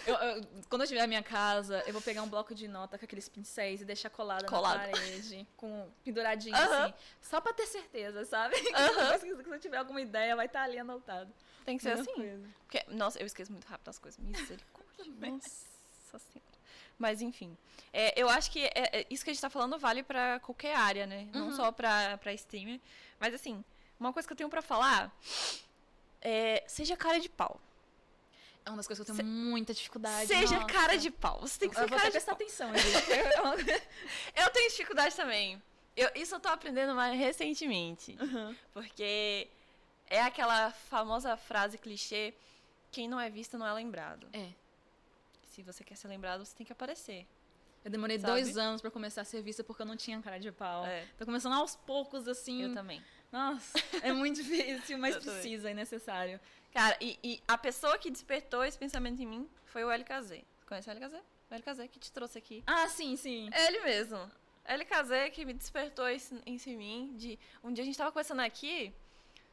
Eu- eu- quando eu estiver na minha casa, eu vou pegar um bloco de nota com aqueles pincéis e deixar colada Colado. na parede, com penduradinho Aham. assim, só pra ter certeza, sabe? [LAUGHS] Aham. Se eu tiver alguma ideia, vai estar ali anotado. Tem que ser assim. Porque, nossa, eu esqueço muito rápido as coisas. Misericórdia. [LAUGHS] Nossa senhora. Mas enfim. É, eu acho que é- é isso que a gente tá falando vale pra qualquer área, né? Não Uhum. só pra, pra streamer. Mas assim, uma coisa que eu tenho pra falar é. Seja cara de pau. É uma das coisas que eu tenho muita dificuldade. Seja nossa. cara de pau. Você tem que Eu ser vou cara de prestar pau. atenção, gente. [LAUGHS] Eu tenho dificuldade também. Eu, isso eu tô aprendendo mais recentemente. Uhum. Porque é aquela famosa frase clichê: quem não é visto não é lembrado. É. Se você quer ser lembrado, você tem que aparecer. Eu demorei Sabe? dois anos pra começar a ser vista porque eu não tinha cara de pau. É. Tô começando aos poucos, assim. Eu também. Nossa, é muito [LAUGHS] difícil, mas Eu precisa, é necessário. Cara, e, e a pessoa que despertou esse pensamento em mim foi o LKZ. Conhece o LKZ? O LKZ que te trouxe aqui. Ah, sim, sim. É ele mesmo. LKZ que me despertou isso, isso em mim. De, um dia a gente tava conversando aqui,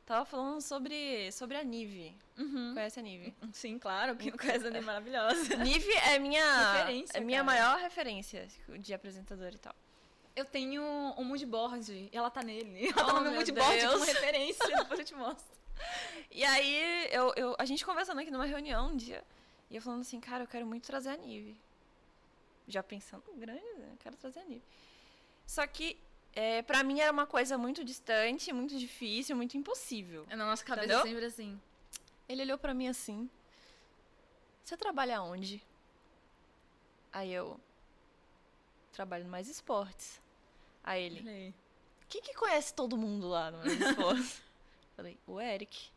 tava falando sobre, sobre a Nive. Uhum. Conhece a Nive? Sim, claro, não conhece é maravilhosa. [LAUGHS] Nive é minha, Referência, é minha cara. maior referência de apresentadora e tal. Eu tenho um moodboard e ela tá nele. Ela tá Oh, no meu meu moodboard como referência, [LAUGHS] depois eu te mostro. E aí, eu, eu, a gente conversando aqui numa reunião um dia, e eu falando assim, cara, eu quero muito trazer a Nive. Já pensando grande, né? Eu quero trazer a Nive. Só que, é, pra mim, era uma coisa muito distante, muito difícil, muito impossível. É na nossa cabeça Entendeu? sempre assim. Ele olhou pra mim assim, você trabalha onde? Aí eu, trabalho no Mais Esportes. Aí ele, Falei, quem que conhece todo mundo lá no Mais Esportes? [LAUGHS] Falei, o Eric.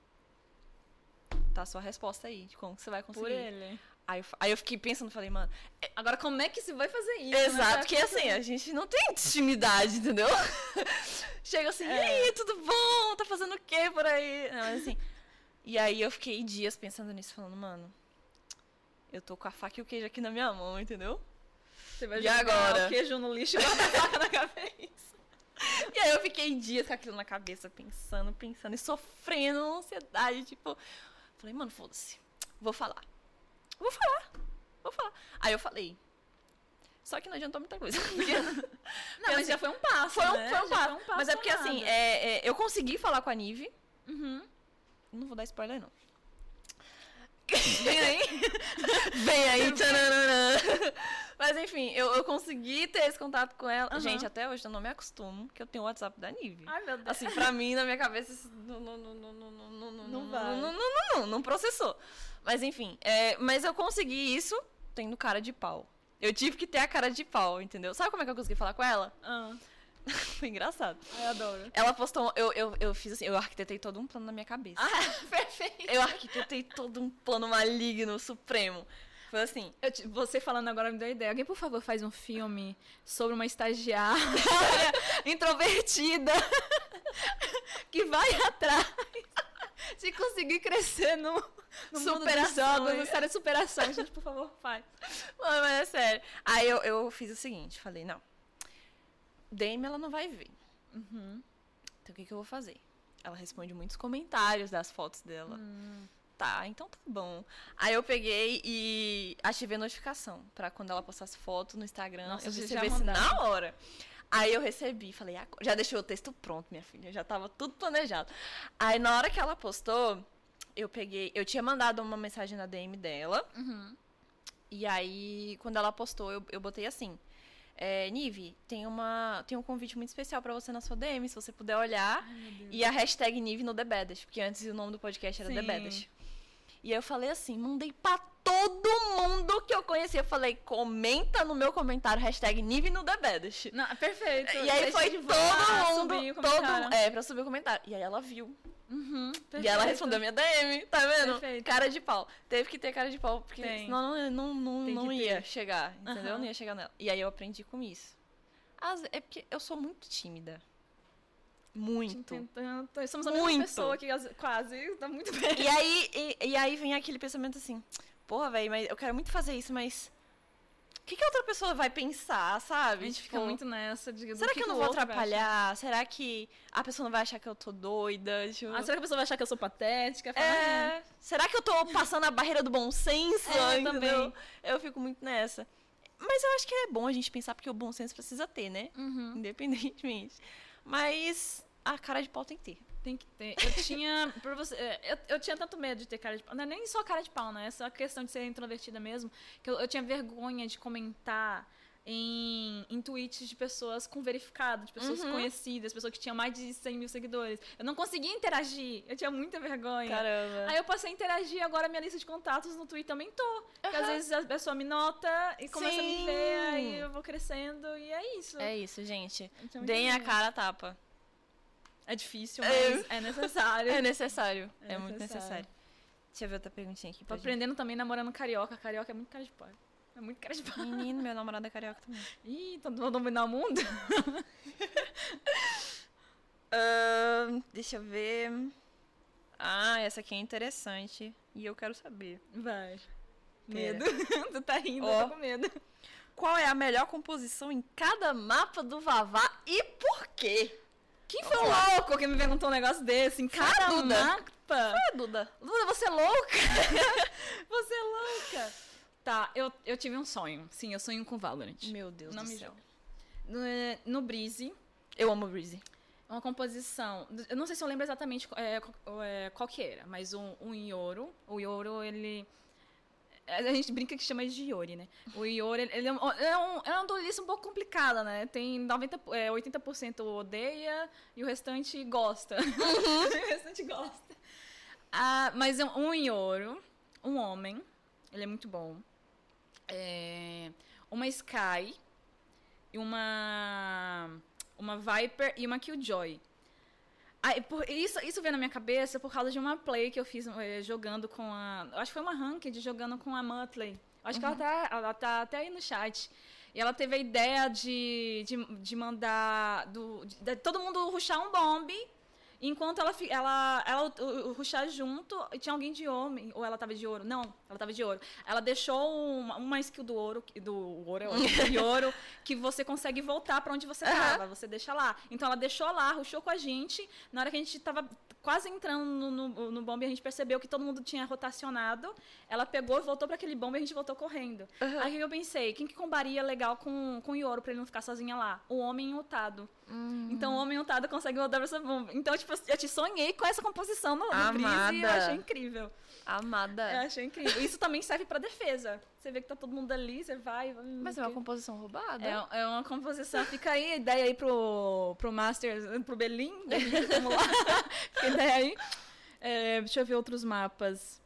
Tá a sua resposta aí, de como que você vai conseguir. Por ele. Aí eu, aí eu fiquei pensando, falei, mano. Agora, como é que se vai fazer isso? exato, né? porque assim, a gente não tem intimidade, entendeu? [LAUGHS] Chega assim, e É. aí, tudo bom? Tá fazendo o quê por aí? Não, mas assim. E aí eu fiquei dias pensando nisso, falando, mano, eu tô com a faca e o queijo aqui na minha mão, entendeu? Você vai E jogar agora? o queijo no lixo e a faca na cabeça. E aí eu fiquei dias com aquilo na cabeça, pensando, pensando e sofrendo, ansiedade, tipo. Falei, mano, foda-se. Vou falar. Vou falar. Vou falar. Aí eu falei. Só que não adiantou muita coisa. [LAUGHS] Não, mas já foi um passo, Foi um, né? foi um passo. foi um passo Mas é porque assim, nada. é, é, eu consegui falar com a Nive. Uhum. Não vou dar spoiler, não. Vem aí. [LAUGHS] Vem aí. [LAUGHS] Mas enfim, eu, eu consegui ter esse contato com ela. Aham. Gente, até hoje eu não me acostumo que eu tenho o WhatsApp da Nive. Ai, meu Deus. Assim, pra mim, na minha cabeça, isso não, não, não, não, não, não, não, não, Não não, vai. não, não, não, não, não processou. Mas enfim, é, mas eu consegui isso tendo cara de pau. Eu tive que ter a cara de pau, entendeu? Sabe como é que eu consegui falar com ela? Ah, Foi engraçado. ai, adoro. Ela postou, eu, eu, eu fiz assim, eu arquitetei todo um plano na minha cabeça. Ah, perfeito. Eu arquitetei todo um plano maligno, supremo. Foi assim, te- você falando agora me deu ideia. Alguém, por favor, faz um filme sobre uma estagiária [LAUGHS] introvertida [LAUGHS] que vai atrás de conseguir crescer no, no mundo dos Superação, jogos, superação. Gente, por favor, faz. Mano, mas é sério. Aí eu, eu fiz o seguinte, falei, não. Dame ela não vai ver. Uhum. Então o que, que eu vou fazer? Ela responde muitos comentários das fotos dela. Hum. Tá, então tá bom. Aí eu peguei e ativei a notificação pra quando ela postasse foto no Instagram, Nossa, eu recebesse na hora. Aí eu recebi, falei, "Agora." já deixei o texto pronto, minha filha, já tava tudo planejado. Aí na hora que ela postou, eu peguei, eu tinha mandado uma mensagem na DM dela, Uhum. e aí, quando ela postou, eu, eu botei assim: é, Nive, tem, uma, tem um convite muito especial pra você na sua DM, se você puder olhar. E a hashtag Nive no The Baddest, porque antes o nome do podcast era The Sim. Baddest. E aí eu falei assim: mandei pra todo mundo que eu conhecia. Eu falei: comenta no meu comentário, hashtag Nive no The Baddest. Não, perfeito. E aí Deixa foi todo voar, mundo, subir todo é, pra subir o comentário. E aí ela viu. Uhum, E ela respondeu minha DM, tá vendo? Perfeito. Cara de pau. Teve que ter cara de pau, porque Tem. senão não, não, não, não ia ter. chegar, entendeu? Aham. Não ia chegar nela. E aí eu aprendi com isso. Às- é porque eu sou muito tímida. Muito. Tentando. Somos a mesma Muito. pessoa que as- quase tá muito bem. E aí, e, e aí vem aquele pensamento assim, porra, velho, mas eu quero muito fazer isso, mas. O que, que a outra pessoa vai pensar, sabe? A gente fica Tipo, muito nessa de Será que, eu o não vou atrapalhar? Será que a pessoa não vai achar que eu tô doida? Tipo, Ah, será que a pessoa vai achar que eu sou patética? Fala, "Ah, É, será que eu tô passando a barreira do bom senso? [LAUGHS] É, também. Eu fico muito nessa. Mas eu acho que é bom a gente pensar porque o bom senso precisa ter, né? Uhum. Independentemente. Mas a cara de pau tem que ter. Tem que ter. Eu tinha. Por você, é, eu, eu tinha tanto medo de ter cara de pau. Não é nem só cara de pau, né? É só a questão de ser introvertida mesmo. Que eu, eu tinha vergonha de comentar em, em tweets de pessoas com verificado, de pessoas Uhum. conhecidas, pessoas que tinham mais de 100 mil seguidores. Eu não conseguia interagir. Eu tinha muita vergonha. Caramba. Aí eu passei a interagir, agora minha lista de contatos no Twitter aumentou. Porque às vezes a pessoa me nota e começa a me ver, aí eu vou crescendo e é isso. É isso, gente. Tinha muita Deem a cara a tapa. É difícil, É. mas é necessário. [LAUGHS] É necessário. É, É muito necessário. Deixa eu ver outra perguntinha aqui Tô pra gente. aprendendo também namorando carioca. Carioca é muito cara de pau. É muito cara de pau. Menino, meu namorado é carioca também. Ih, tô vou dominar o mundo? [LAUGHS] Ahn, deixa eu ver. Ah, essa aqui é interessante. E eu quero saber. Vai. Medo. [LAUGHS] tu tá rindo, Ó. eu tô com medo. Qual é a melhor composição em cada mapa do Vavá e por quê? Quem foi louco que me perguntou um negócio desse? Em cada mapa? É, Duda. Duda, você é louca? [LAUGHS] você é louca. Tá, eu, eu tive um sonho. Sim, eu sonho com Valorant. Meu Deus Não do me céu. joga. No, no Breeze, Eu amo Breezy. uma composição. Eu não sei se eu lembro exatamente é, qual, é, qual que era, mas um, um Yoro. O Yoro, ele. A gente brinca que chama de Yori, né? O Yori, ele é um, é um, é uma duelista um pouco complicada, né? Tem 90, é, 80% odeia e o restante gosta. [LAUGHS] o restante gosta. Ah, mas é um Yoro, um homem, ele é muito bom. É, uma Sky uma uma Viper e uma Killjoy. Aí, por, isso, isso veio na minha cabeça por causa de uma play que eu fiz eh, jogando com a. Acho que foi uma ranked jogando com a Muttley. Acho que ela tá, ela tá até aí no chat. E ela teve a ideia de, de, de mandar. Do, de, de todo mundo ruxar um bombe. Enquanto ela, ela, ela uh, ruxar junto, e tinha alguém de homem, ou ela tava de ouro. Não, Ela tava de ouro. Ela deixou uma, uma skill do ouro, do ouro, é ótimo, de ouro, [LAUGHS] que você consegue voltar pra onde você tava. Você deixa lá. Então ela deixou lá, ruxou com a gente. Na hora que a gente tava quase entrando no, no, no bombe, a gente percebeu que todo mundo tinha rotacionado. Ela pegou, voltou para aquele bombe e a gente voltou correndo. Uhum. Aí eu pensei, quem que combaria legal com, com o Yoro pra ele não ficar sozinha lá? O homem ultado. Uhum. Então o homem ultado consegue voltar pra essa bomba. Então, tipo, eu te sonhei com essa composição no, no Breeze e eu achei incrível. Amada. Eu achei incrível. Isso também serve pra defesa. Você vê que tá todo mundo ali, você vai. Mas é uma composição roubada. É, é uma composição. Fica aí, ideia aí pro, pro Masters, pro Berlim. Berlim [LAUGHS] vamos lá. [LAUGHS] Fica ideia aí. É, deixa eu ver outros mapas.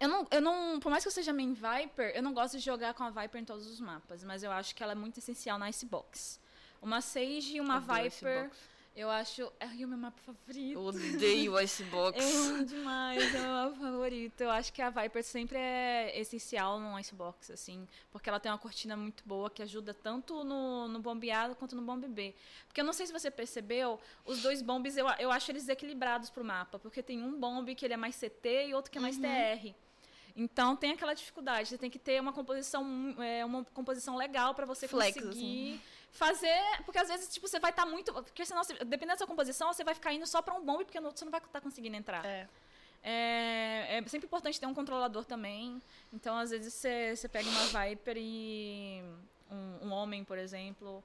Eu não, eu não. Por mais que eu seja main Viper, eu não gosto de jogar com a Viper em todos os mapas. Mas eu acho que ela é muito essencial na Icebox. Uma Sage e uma Viper. Eu acho. É o meu mapa favorito. Eu odeio Icebox. Eu amo demais, é o meu mapa favorito. Eu acho que a Viper sempre é essencial no Icebox, assim. Porque ela tem uma cortina muito boa que ajuda tanto no, no bombeado quanto no bombe B. Porque eu não sei se você percebeu, os dois bombes eu, eu acho eles equilibrados pro mapa. Porque tem um bombe que ele é mais CT e outro que é mais uhum. TR. Então tem aquela dificuldade, você tem que ter uma composição, é, uma composição legal para você Flex, conseguir. Assim fazer. Porque às vezes, tipo, você vai estar tá muito. Porque senão, dependendo da sua composição, você vai ficar indo só para um bombe, porque no outro você não vai estar tá conseguindo entrar. É. É, é, sempre importante ter um controlador também. Então, às vezes, você, você pega uma Viper e. Um, um homem, por exemplo.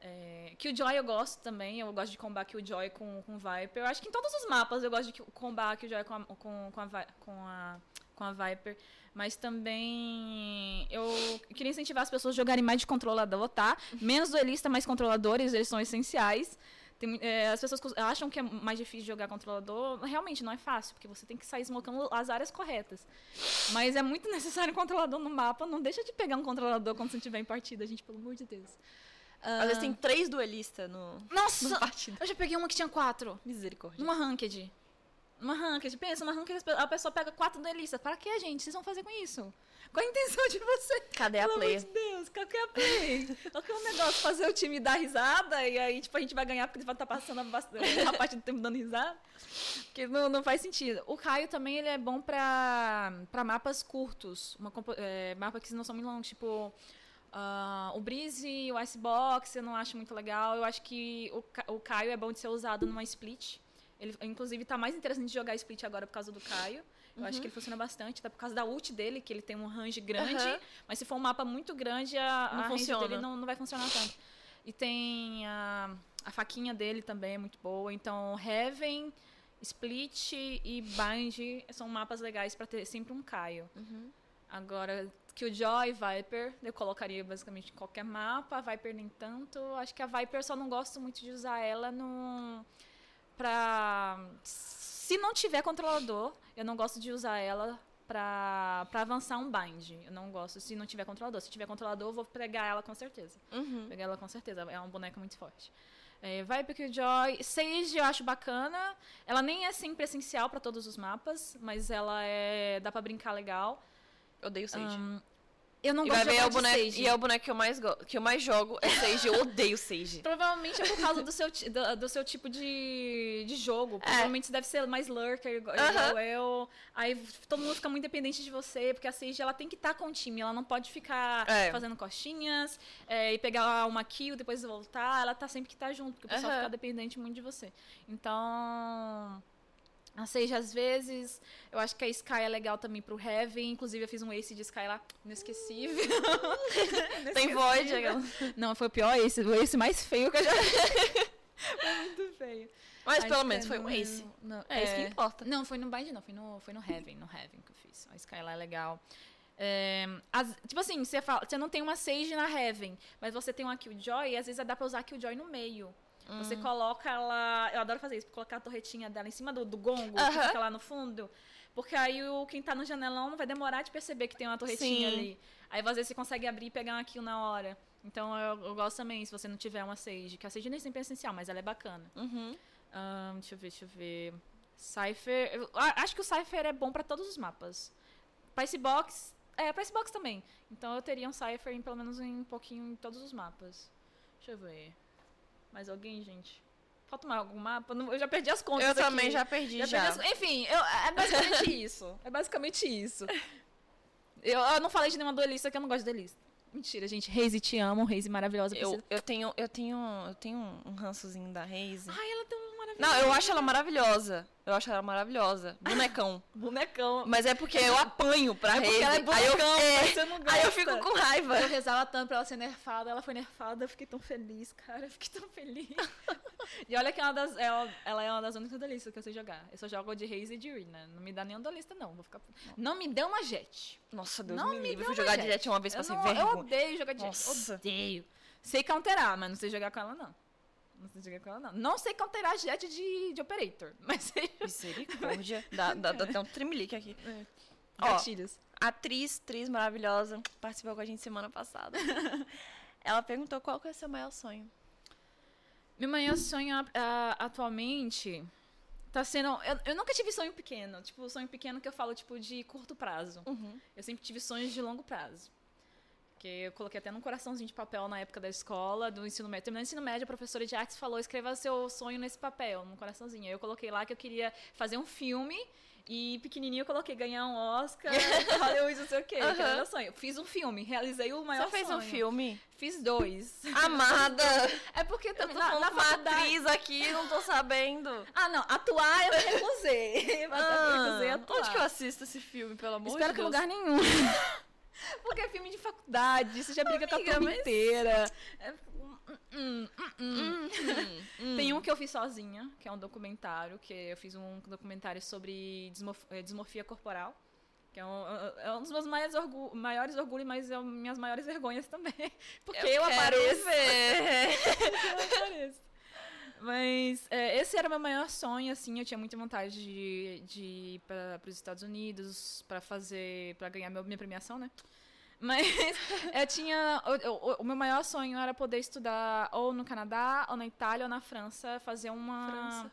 É, Killjoy eu gosto também. Eu gosto de combar Killjoy com, com Viper. Eu acho que em todos os mapas eu gosto de combar Killjoy com a, com, com a, com a, com a Viper. Mas também eu queria incentivar as pessoas a jogarem mais de controlador, tá? Menos duelista, mais controladores, eles são essenciais. Tem, é, as pessoas acham que é mais difícil jogar controlador. Realmente não é fácil, porque você tem que sair smocando as áreas corretas. Mas é muito [LAUGHS] necessário um controlador no mapa. Não deixa de pegar um controlador quando você estiver em partida, gente, pelo amor de Deus. Às vezes tem três duelistas no. Nossa! No eu já peguei uma que tinha quatro. Misericórdia. Numa ranked. Uma ranked, pensa, uma ranked, a pessoa pega quatro duelistas. Para que, gente? Vocês vão fazer com isso? Qual a intenção de você? Cadê a play? Meu Deus, cadê a play? Qual que é o negócio? Fazer o time dar risada e aí, tipo, a gente vai ganhar porque ele vai estar tá passando a, parte do tempo dando risada? Porque não, não faz sentido. O Caio também, ele é bom pra, pra mapas curtos. Uma, é, mapa que não são muito longos, tipo... Uh, o Breeze, o Icebox, eu não acho muito legal. Eu acho que o, o Caio é bom de ser usado numa split. Ele, inclusive, tá mais interessante de jogar split agora por causa do Caio. Eu uhum. acho que ele funciona bastante, tá por causa da ult dele, que ele tem um range grande. Uhum. Mas se for um mapa muito grande, a, não a range dele não, não vai funcionar tanto. E tem a, a faquinha dele também é muito boa. Então, Heaven, Split e Bind são mapas legais para ter sempre um Caio. Uhum. Agora, Killjoy, Viper, eu colocaria basicamente em qualquer mapa. Viper nem tanto. Acho que a Viper só não gosto muito de usar ela no pra. Se não tiver controlador, eu não gosto de usar ela pra, pra avançar um bind. Eu não gosto se não tiver controlador. Se tiver controlador, eu vou pegar ela com certeza. Uhum. Pegar ela com certeza. É uma boneca muito forte. É, Viper Joy. Sage eu acho bacana. Ela nem é sempre essencial para todos os mapas, mas ela é. dá pra brincar legal. Eu odeio Sage. Um, eu não e gosto de, é o boneco, Sage. E é o boneco que eu mais, que eu mais jogo, é Sage. Eu [LAUGHS] odeio Sage. Provavelmente é por causa do seu, do, do seu tipo de, de jogo. É. Provavelmente você deve ser mais lurker, igual uh -huh. eu. Aí todo mundo fica muito dependente de você, porque a Sage ela tem que estar tá com o time. Ela não pode ficar é. fazendo costinhas é, e pegar uma kill, depois voltar. Ela tá sempre que tá junto, porque o pessoal uh -huh. fica dependente muito de você. Então a Sage, às vezes, eu acho que a Sky é legal também pro Heaven. Inclusive, eu fiz um ace de Sky lá, inesquecível. [LAUGHS] Tem Void. Não, foi o pior ace, o ace mais feio que eu já [LAUGHS] Foi muito feio. Mas a pelo menos foi um ace. Não, é, é, isso que é. importa. Não, foi no Bind, não. Foi no, foi no Heaven, no Heaven que eu fiz. A Sky lá é legal. É, as, tipo assim, você, fala, você não tem uma Sage na Heaven, mas você tem uma Killjoy, e às vezes dá pra usar a Killjoy no meio. Hum. Você coloca ela. Eu adoro fazer isso, colocar a torretinha dela em cima do, do gongo, uh -huh. que fica lá no fundo. Porque aí o, quem tá no janelão não vai demorar de perceber que tem uma torretinha Sim. ali. Aí às vezes você consegue abrir e pegar uma kill na hora. Então eu, eu, gosto também, se você não tiver uma Sage, que a Sage nem sempre é essencial, mas ela é bacana. Uhum. Um, deixa eu ver, deixa eu ver. Cypher. Eu, acho que o Cypher é bom para todos os mapas. Pra box. É, pra box também. Então eu teria um Cypher em, pelo menos em um pouquinho em todos os mapas. Deixa eu ver. Mais alguém, gente? Falta mais algum mapa? Eu já perdi as contas Eu aqui. também já perdi, já. perdi as- Enfim, eu- é basicamente [LAUGHS] isso. É basicamente isso. Eu, eu não falei de nenhuma duelista que eu não gosto de duelista. Mentira, gente. Reise, te amo. Reise maravilhosa. Eu, eu tenho, eu tenho, eu tenho um rançozinho da Reise. Ai, ela maravilhosa. Não, eu acho ela maravilhosa. Eu acho ela maravilhosa. Bonecão. [LAUGHS] Bonecão. Mas é porque eu apanho pra É Reise. ela é aí, eu, bonecão, é, não aí eu fico com raiva. Eu rezava tanto pra ela ser nerfada, ela foi nerfada, eu fiquei tão feliz, cara, eu fiquei tão feliz. [LAUGHS] e olha que é uma das, ela, ela é uma das únicas duelistas que eu sei jogar. Eu só jogo de Reis e de Rina. Não me dá nenhum duelista, não. Vou ficar... Não me dê uma jet. Nossa, Deus Não me me livre. deu Eu fui jogar jet. direto uma vez, Eu, não, eu vergonha. odeio jogar de jet. Nossa. Odeio. Sei counterar, mas não sei jogar com ela, não. Não sei jogar com ela, não. Não sei counterar jet de, de operator, [LAUGHS] mas sei Misericórdia. [LAUGHS] dá, dá, dá até um tremelique aqui. Ó, gatilhos. atriz, atriz maravilhosa, participou com a gente semana passada. [LAUGHS] Ela perguntou qual que é o seu maior sonho. Meu maior sonho ah, atualmente tá sendo. Eu, eu nunca tive sonho pequeno. Tipo, sonho pequeno que eu falo, tipo, de curto prazo. Eu sempre tive sonhos de longo prazo. Que eu coloquei até num coraçãozinho de papel na época da escola, do ensino médio. Terminando o ensino médio, a professora de artes falou: escreva seu sonho nesse papel, num coraçãozinho. Aí eu coloquei lá que eu queria fazer um filme. E pequenininho eu coloquei ganhar um Oscar, [LAUGHS] Hollywood, não sei o quê. Que era meu sonho. Fiz um filme, realizei o maior Você fez sonho. um filme? Fiz dois. Amada! É porque Eu tô também na, na uma faculdade... atriz aqui, não tô sabendo. Ah, não. Atuar eu recusei. eu me recusei [LAUGHS] atuar. onde que eu assisto esse filme, pelo amor Espero de que em Deus? lugar nenhum. [LAUGHS] Porque é filme de faculdade, você já briga com a Amiga, turma mas- inteira. É, hum, hum, hum, hum. Hum. Tem um que eu fiz sozinha, que é um documentário, que eu fiz um documentário sobre dismorf- eh, dismorfia corporal. Que é um, é um dos meus maiores, orgu maiores orgulhos, mas é um- minhas maiores vergonhas também. [LAUGHS] Porque eu, quero apareço. ver. [LAUGHS] eu apareço. Mas é, esse era o meu maior sonho, assim. Eu tinha muita vontade de, de ir para os Estados Unidos para fazer, para ganhar meu- minha premiação, né? Mas [LAUGHS] eu tinha. O, meu maior sonho era poder estudar ou no Canadá, ou na Itália, ou na França, fazer uma. França.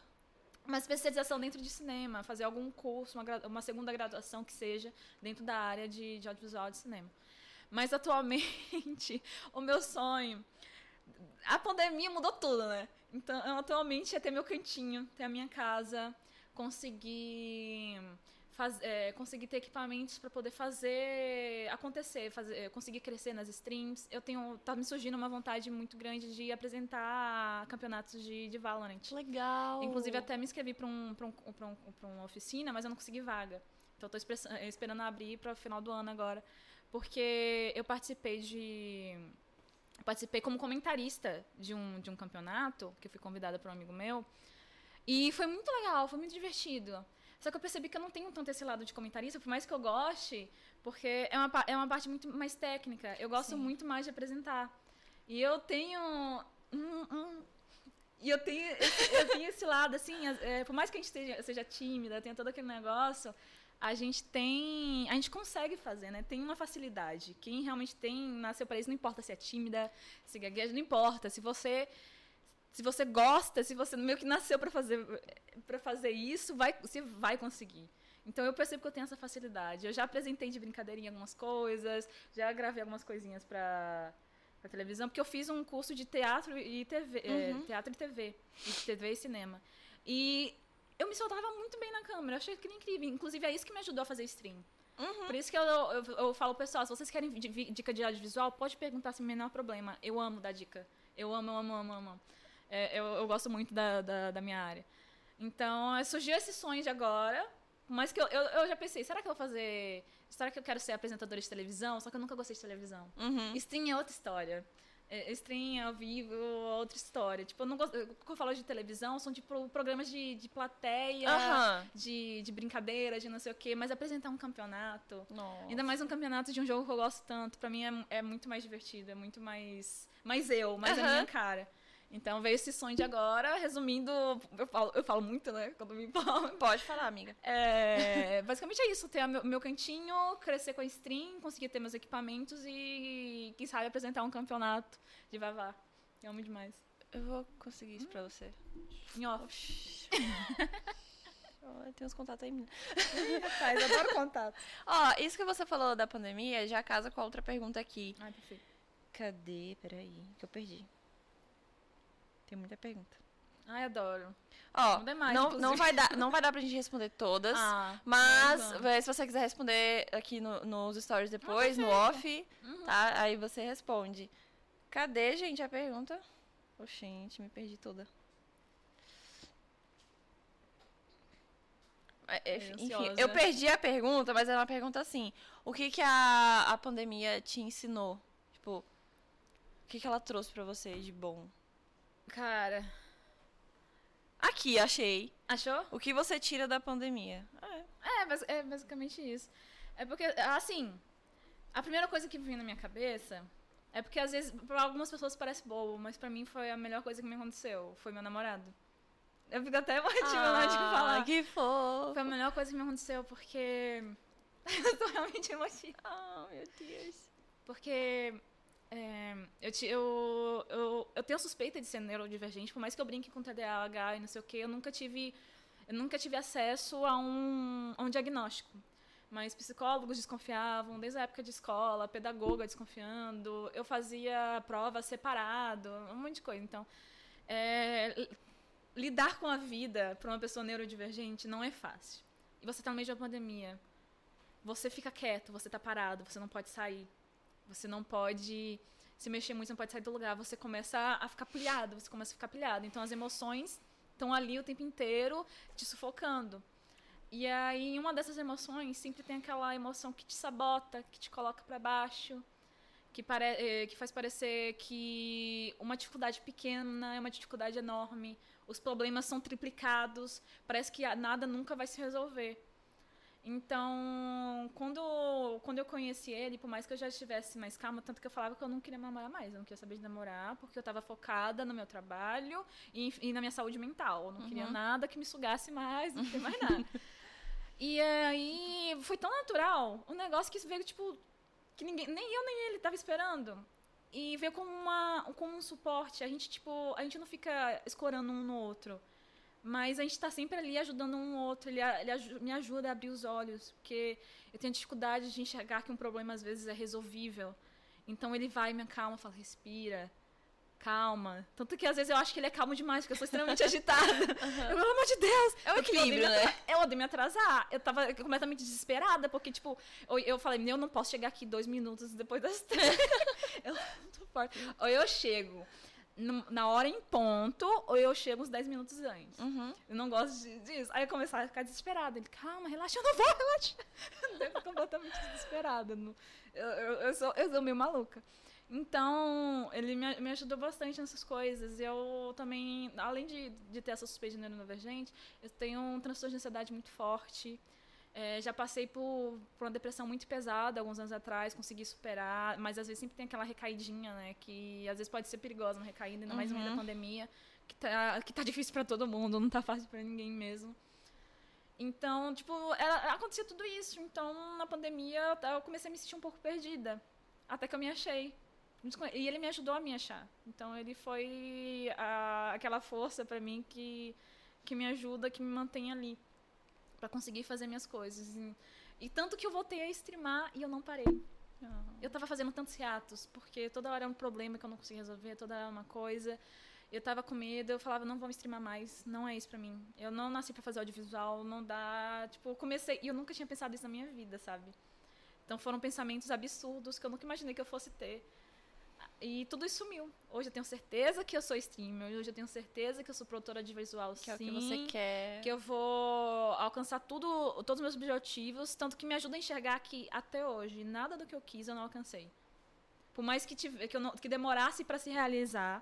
Uma especialização dentro de cinema, fazer algum curso, uma, uma segunda graduação que seja dentro da área de, de audiovisual de cinema. Mas atualmente, [LAUGHS] o meu sonho. A pandemia mudou tudo, né? Então, atualmente é ter meu cantinho, ter a minha casa, conseguir faz, é, conseguir ter equipamentos para poder fazer acontecer, fazer, conseguir crescer nas streams. Eu tenho tá me surgindo uma vontade muito grande de apresentar campeonatos de, de Valorant. Legal. Inclusive, até me inscrevi para um, pra um, pra um, pra uma oficina, mas eu não consegui vaga. Então, estou esperando abrir para o final do ano agora. Porque eu participei de. Eu Participei como comentarista de um, de um campeonato, que eu fui convidada por um amigo meu. E foi muito legal, foi muito divertido. Só que eu percebi que eu não tenho tanto esse lado de comentarista, por mais que eu goste, porque é uma, é uma parte muito mais técnica. Eu gosto Sim. muito mais de apresentar. E eu tenho. hum, hum, e eu tenho, esse, eu tenho esse lado, assim, as- é, por mais que a gente seja, seja tímida, tenha todo aquele negócio, a gente tem. A gente consegue fazer, né? Tem uma facilidade. Quem realmente tem, nasceu para isso, não importa se é tímida, se gagueja, não importa. Se você. Se você gosta, se você meio que nasceu para fazer para fazer isso, vai, você vai conseguir. Então eu percebo que eu tenho essa facilidade. Eu já apresentei de brincadeirinha algumas coisas, já gravei algumas coisinhas para para televisão, porque eu fiz um curso de teatro e TV, é, Uhum. teatro e TV, e TV e cinema. E eu me soltava muito bem na câmera, eu achei aquilo incrível. Inclusive é isso que me ajudou a fazer stream. Uhum. Por isso que eu, eu, eu falo, pessoal, se vocês querem dica de audiovisual, pode perguntar sem o menor problema. Eu amo dar dica. Eu amo, eu amo, amo, amo. É, eu, eu gosto muito da, da, da minha área. Então, é, surgiu esse sonho de agora, mas que eu, eu, eu já pensei, será que eu vou fazer... Será que eu quero ser apresentadora de televisão? Só que eu nunca gostei de televisão. Uhum. Stream é outra história. É, Stream ao vivo outra história. Tipo, eu não gosto... Quando eu falo de televisão, são tipo programas de, de plateia, de, de brincadeira, de não sei o quê. Mas apresentar um campeonato... Nossa. Ainda mais um campeonato de um jogo que eu gosto tanto. Pra mim é, é muito mais divertido, é muito mais, mais eu, mais a minha cara. Então veio esse sonho de agora, resumindo, eu falo, eu falo muito, né? Quando me empolgo. [LAUGHS] Pode falar, amiga. É, basicamente é isso, ter meu, meu cantinho, crescer com a stream, conseguir ter meus equipamentos e, quem sabe, apresentar um campeonato de Vavá. Eu amo demais. Eu vou conseguir isso pra você. Em off. Ó, Tem uns contatos aí, menina. Faz, [LAUGHS] adoro contato. Ó, isso que você falou da pandemia já casa com a outra pergunta aqui. Ai, perfeito. Cadê? Peraí, que eu perdi. Tem muita pergunta. Ai, adoro. Ó, Manda mais, não, inclusive. não, vai dar, não vai dar pra gente responder todas. Ah, Mas, eh, se você quiser responder aqui no- nos stories depois, no perfeito. off, Uhum. tá? Aí você responde. Cadê, gente, a pergunta? Ô, gente, me perdi toda. É, é, Enfim, eu perdi a pergunta, mas era uma pergunta assim. O que que a, a pandemia te ensinou? Tipo, o que que ela trouxe pra você de bom? Cara, Aqui, achei. achou? O que você tira da pandemia? É. É, é basicamente isso. É porque, assim, a primeira coisa que vem na minha cabeça é porque às vezes pra algumas pessoas parece bobo, mas pra mim foi a melhor coisa que me aconteceu. Foi meu namorado. Eu fico até emotiva na hora de falar. Ah, que fofo. Foi a melhor coisa que me aconteceu porque. [LAUGHS] eu tô realmente emotiva. Ah, meu Deus. Porque é, eu, ti- eu, eu, eu tenho suspeita de ser neurodivergente, por mais que eu brinque com TDAH e não sei o que, eu nunca tive, eu nunca tive acesso a um, a um diagnóstico. Mas psicólogos desconfiavam, desde a época de escola, pedagoga desconfiando, eu fazia prova separado, um monte de coisa. Então, é, lidar com a vida para uma pessoa neurodivergente não é fácil. E você está no meio de uma pandemia. Você fica quieto, você está parado, você não pode sair. Você não pode se mexer muito, não pode sair do lugar. Você começa a ficar pilhado, você começa a ficar pilhado. Então as emoções estão ali o tempo inteiro te sufocando. E aí, uma dessas emoções sempre tem aquela emoção que te sabota, que te coloca para baixo, que, pare eh, que faz parecer que uma dificuldade pequena é uma dificuldade enorme, os problemas são triplicados, parece que nada nunca vai se resolver. Então, quando, quando eu conheci ele, por mais que eu já estivesse mais calma, tanto que eu falava que eu não queria namorar mais, eu não queria saber de namorar, porque eu estava focada no meu trabalho e, e na minha saúde mental. Eu não queria nada que me sugasse mais, não queria mais nada. [LAUGHS] e aí, foi tão natural, um negócio que veio, tipo, que ninguém, nem eu nem ele tava esperando. E veio como, uma, como um suporte. A gente, tipo, a gente não fica escorando um no outro. Mas a gente tá sempre ali ajudando um outro. Ele, ele me ajuda a abrir os olhos. Porque eu tenho dificuldade de enxergar que um problema às vezes é resolvível. Então ele vai me acalma, fala, respira, calma. Tanto que às vezes eu acho que ele é calmo demais, porque eu sou extremamente [LAUGHS] agitada. Eu, pelo amor de Deus! É o Eu equilíbrio, me né? Eu odeio me atrasar. Eu tava completamente desesperada, porque, tipo, eu, eu falei, eu não posso chegar aqui dois minutos depois das três. [LAUGHS] eu não tô forte. Ou eu chego na hora em ponto, ou eu chego uns 10 minutos antes. Uhum. Eu não gosto de- disso. Aí eu começava a ficar desesperada. Ele, calma, relaxa, eu não vou, relaxa. [LAUGHS] Eu tô completamente desesperada. Eu, eu, eu sou, eu sou meio maluca. Então, ele me, me ajudou bastante nessas coisas. Eu também, além de, de ter essa suspeita de neurodivergente, eu tenho um transtorno de ansiedade muito forte. É, já passei por, por uma depressão muito pesada alguns anos atrás, consegui superar, mas às vezes sempre tem aquela recaidinha, né? Que às vezes pode ser perigosa uma recaída, ainda mais no meio da pandemia, que tá, que tá difícil pra todo mundo, não tá fácil pra ninguém mesmo. Então, tipo, era, acontecia tudo isso. Então, na pandemia, eu comecei a me sentir um pouco perdida. Até que eu me achei. E ele me ajudou a me achar. Então, ele foi a- aquela força pra mim que, que me ajuda, que me mantém ali. Pra conseguir fazer minhas coisas. E, e tanto que eu voltei a streamar e eu não parei. Eu tava fazendo tantos reatos, porque toda hora era um problema que eu não conseguia resolver, toda hora era uma coisa. Eu tava com medo, eu falava, não vou me streamar mais, não é isso pra mim. Eu não nasci pra fazer audiovisual, não dá. Tipo, eu comecei. E eu nunca tinha pensado isso na minha vida, sabe? Então foram pensamentos absurdos que eu nunca imaginei que eu fosse ter. E tudo isso sumiu. Hoje eu tenho certeza que eu sou streamer, hoje eu tenho certeza que eu sou produtora de visual, Que é o sim, que você quer. que eu vou alcançar tudo, todos os meus objetivos, tanto que me ajuda a enxergar que até hoje nada do que eu quis eu não alcancei. Por mais que, tive, que, não, que demorasse para se realizar,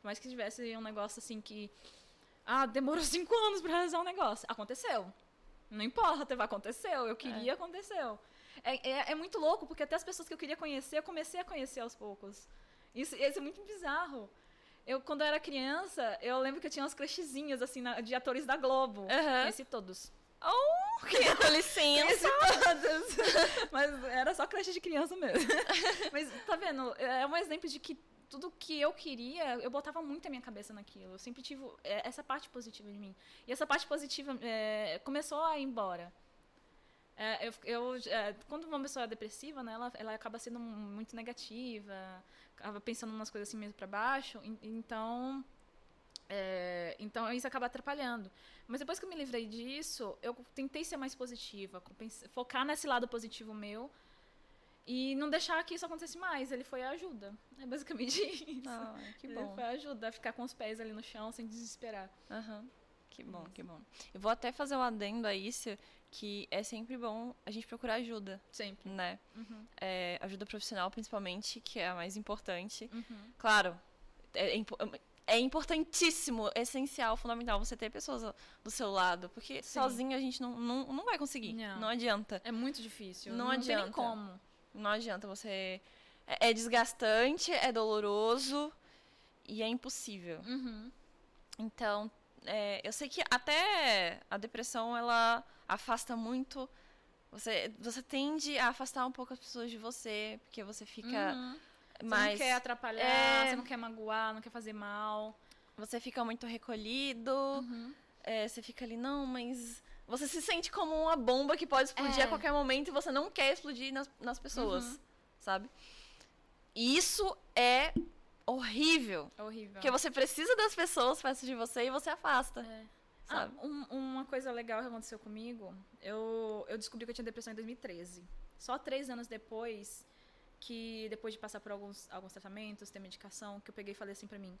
por mais que tivesse um negócio assim que ah, demorou [LAUGHS] cinco anos para realizar um negócio, aconteceu. Não importa, aconteceu. Eu queria, aconteceu. É, é, é muito louco, porque até as pessoas que eu queria conhecer, eu comecei a conhecer aos poucos. Isso, isso é muito bizarro. Eu, quando eu era criança, eu lembro que eu tinha umas crushzinhas, assim, na- de atores da Globo. Aham. Conheci todos. Oh, [LAUGHS] que com licença. todos. [LAUGHS] Mas era só crush de criança mesmo. [LAUGHS] Mas, tá vendo? É um exemplo de que tudo que eu queria, eu botava muito a minha cabeça naquilo. Eu sempre tive é, essa parte positiva de mim. E essa parte positiva é, começou a ir embora. É, eu, eu, é, quando uma pessoa é depressiva, né, ela, ela acaba sendo muito negativa, acaba pensando umas coisas assim mesmo para baixo. en- Então, É, então isso acaba atrapalhando. Mas depois que eu me livrei disso, eu tentei ser mais positiva, focar nesse lado positivo meu e não deixar que isso acontecesse mais. Ele foi a ajuda. É basicamente [LAUGHS] isso. Ah, que bom. Ele foi a ajuda a ficar com os pés ali no chão sem desesperar. Uhum. Que bom, que bom. Eu vou até fazer um adendo a isso, que é sempre bom a gente procurar ajuda. Sempre. Né? Uhum. É, ajuda profissional, principalmente, que é a mais importante. Uhum. Claro, é, é é importantíssimo, essencial, fundamental você ter pessoas do seu lado. Porque Sim. sozinho a gente não, não, não vai conseguir. Não. não adianta. É muito difícil. Não, não adianta. Tem como. Não adianta. Você. É, é desgastante, é doloroso e é impossível. Uhum. Então, é, eu sei que até a depressão ela afasta muito. Você, você tende a afastar um pouco as pessoas de você, porque você fica. Uhum mas, você não quer atrapalhar, é... você não quer magoar, não quer fazer mal. Você fica muito recolhido. Uhum. É, você fica ali, não, mas. Você se sente como uma bomba que pode explodir é. a qualquer momento e você não quer explodir nas, nas pessoas, uhum. sabe? Isso é horrível. Horrível. Porque você precisa das pessoas perto de você e você afasta. É. Ah, um, uma coisa legal que aconteceu comigo, eu, eu descobri que eu tinha depressão em 2013. Só três anos depois, que depois de passar por alguns, alguns tratamentos, ter medicação, que eu peguei e falei assim pra mim,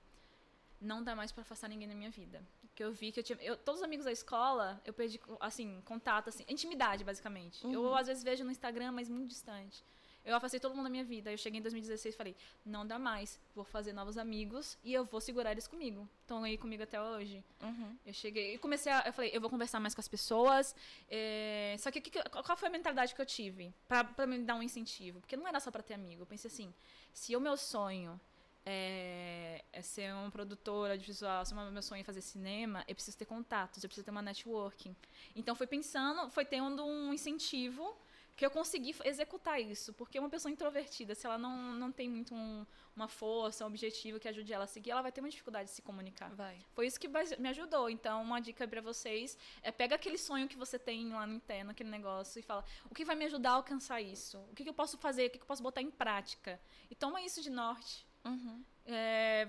não dá mais para afastar ninguém da minha vida. Que eu vi que eu tinha. Eu, todos os amigos da escola, eu perdi, assim, contato, assim, intimidade, basicamente. Uhum. Eu às vezes vejo no Instagram, mas muito distante. Eu afastei todo mundo da minha vida. Eu cheguei em 2016 e falei: não dá mais, vou fazer novos amigos e eu vou segurar eles comigo. Estão aí comigo até hoje. Uhum. Eu cheguei e comecei a. Eu falei: eu vou conversar mais com as pessoas. É... Só que, que, qual foi a mentalidade que eu tive para me dar um incentivo? Porque não era só para ter amigo. Eu pensei assim: se o meu sonho é, é, ser uma produtora de visual, se o meu sonho é fazer cinema, eu preciso ter contatos, eu preciso ter uma networking. Então foi pensando, foi tendo um incentivo que eu consegui executar isso. Porque uma pessoa introvertida, se ela não, não tem muito um, uma força, um objetivo que ajude ela a seguir, ela vai ter uma dificuldade de se comunicar. Vai. Foi isso que me ajudou. Então, uma dica para vocês é pega aquele sonho que você tem lá no interno, aquele negócio, e fala: o que vai me ajudar a alcançar isso? O que, que eu posso fazer? O que, que eu posso botar em prática? E toma isso de norte. Uhum. É,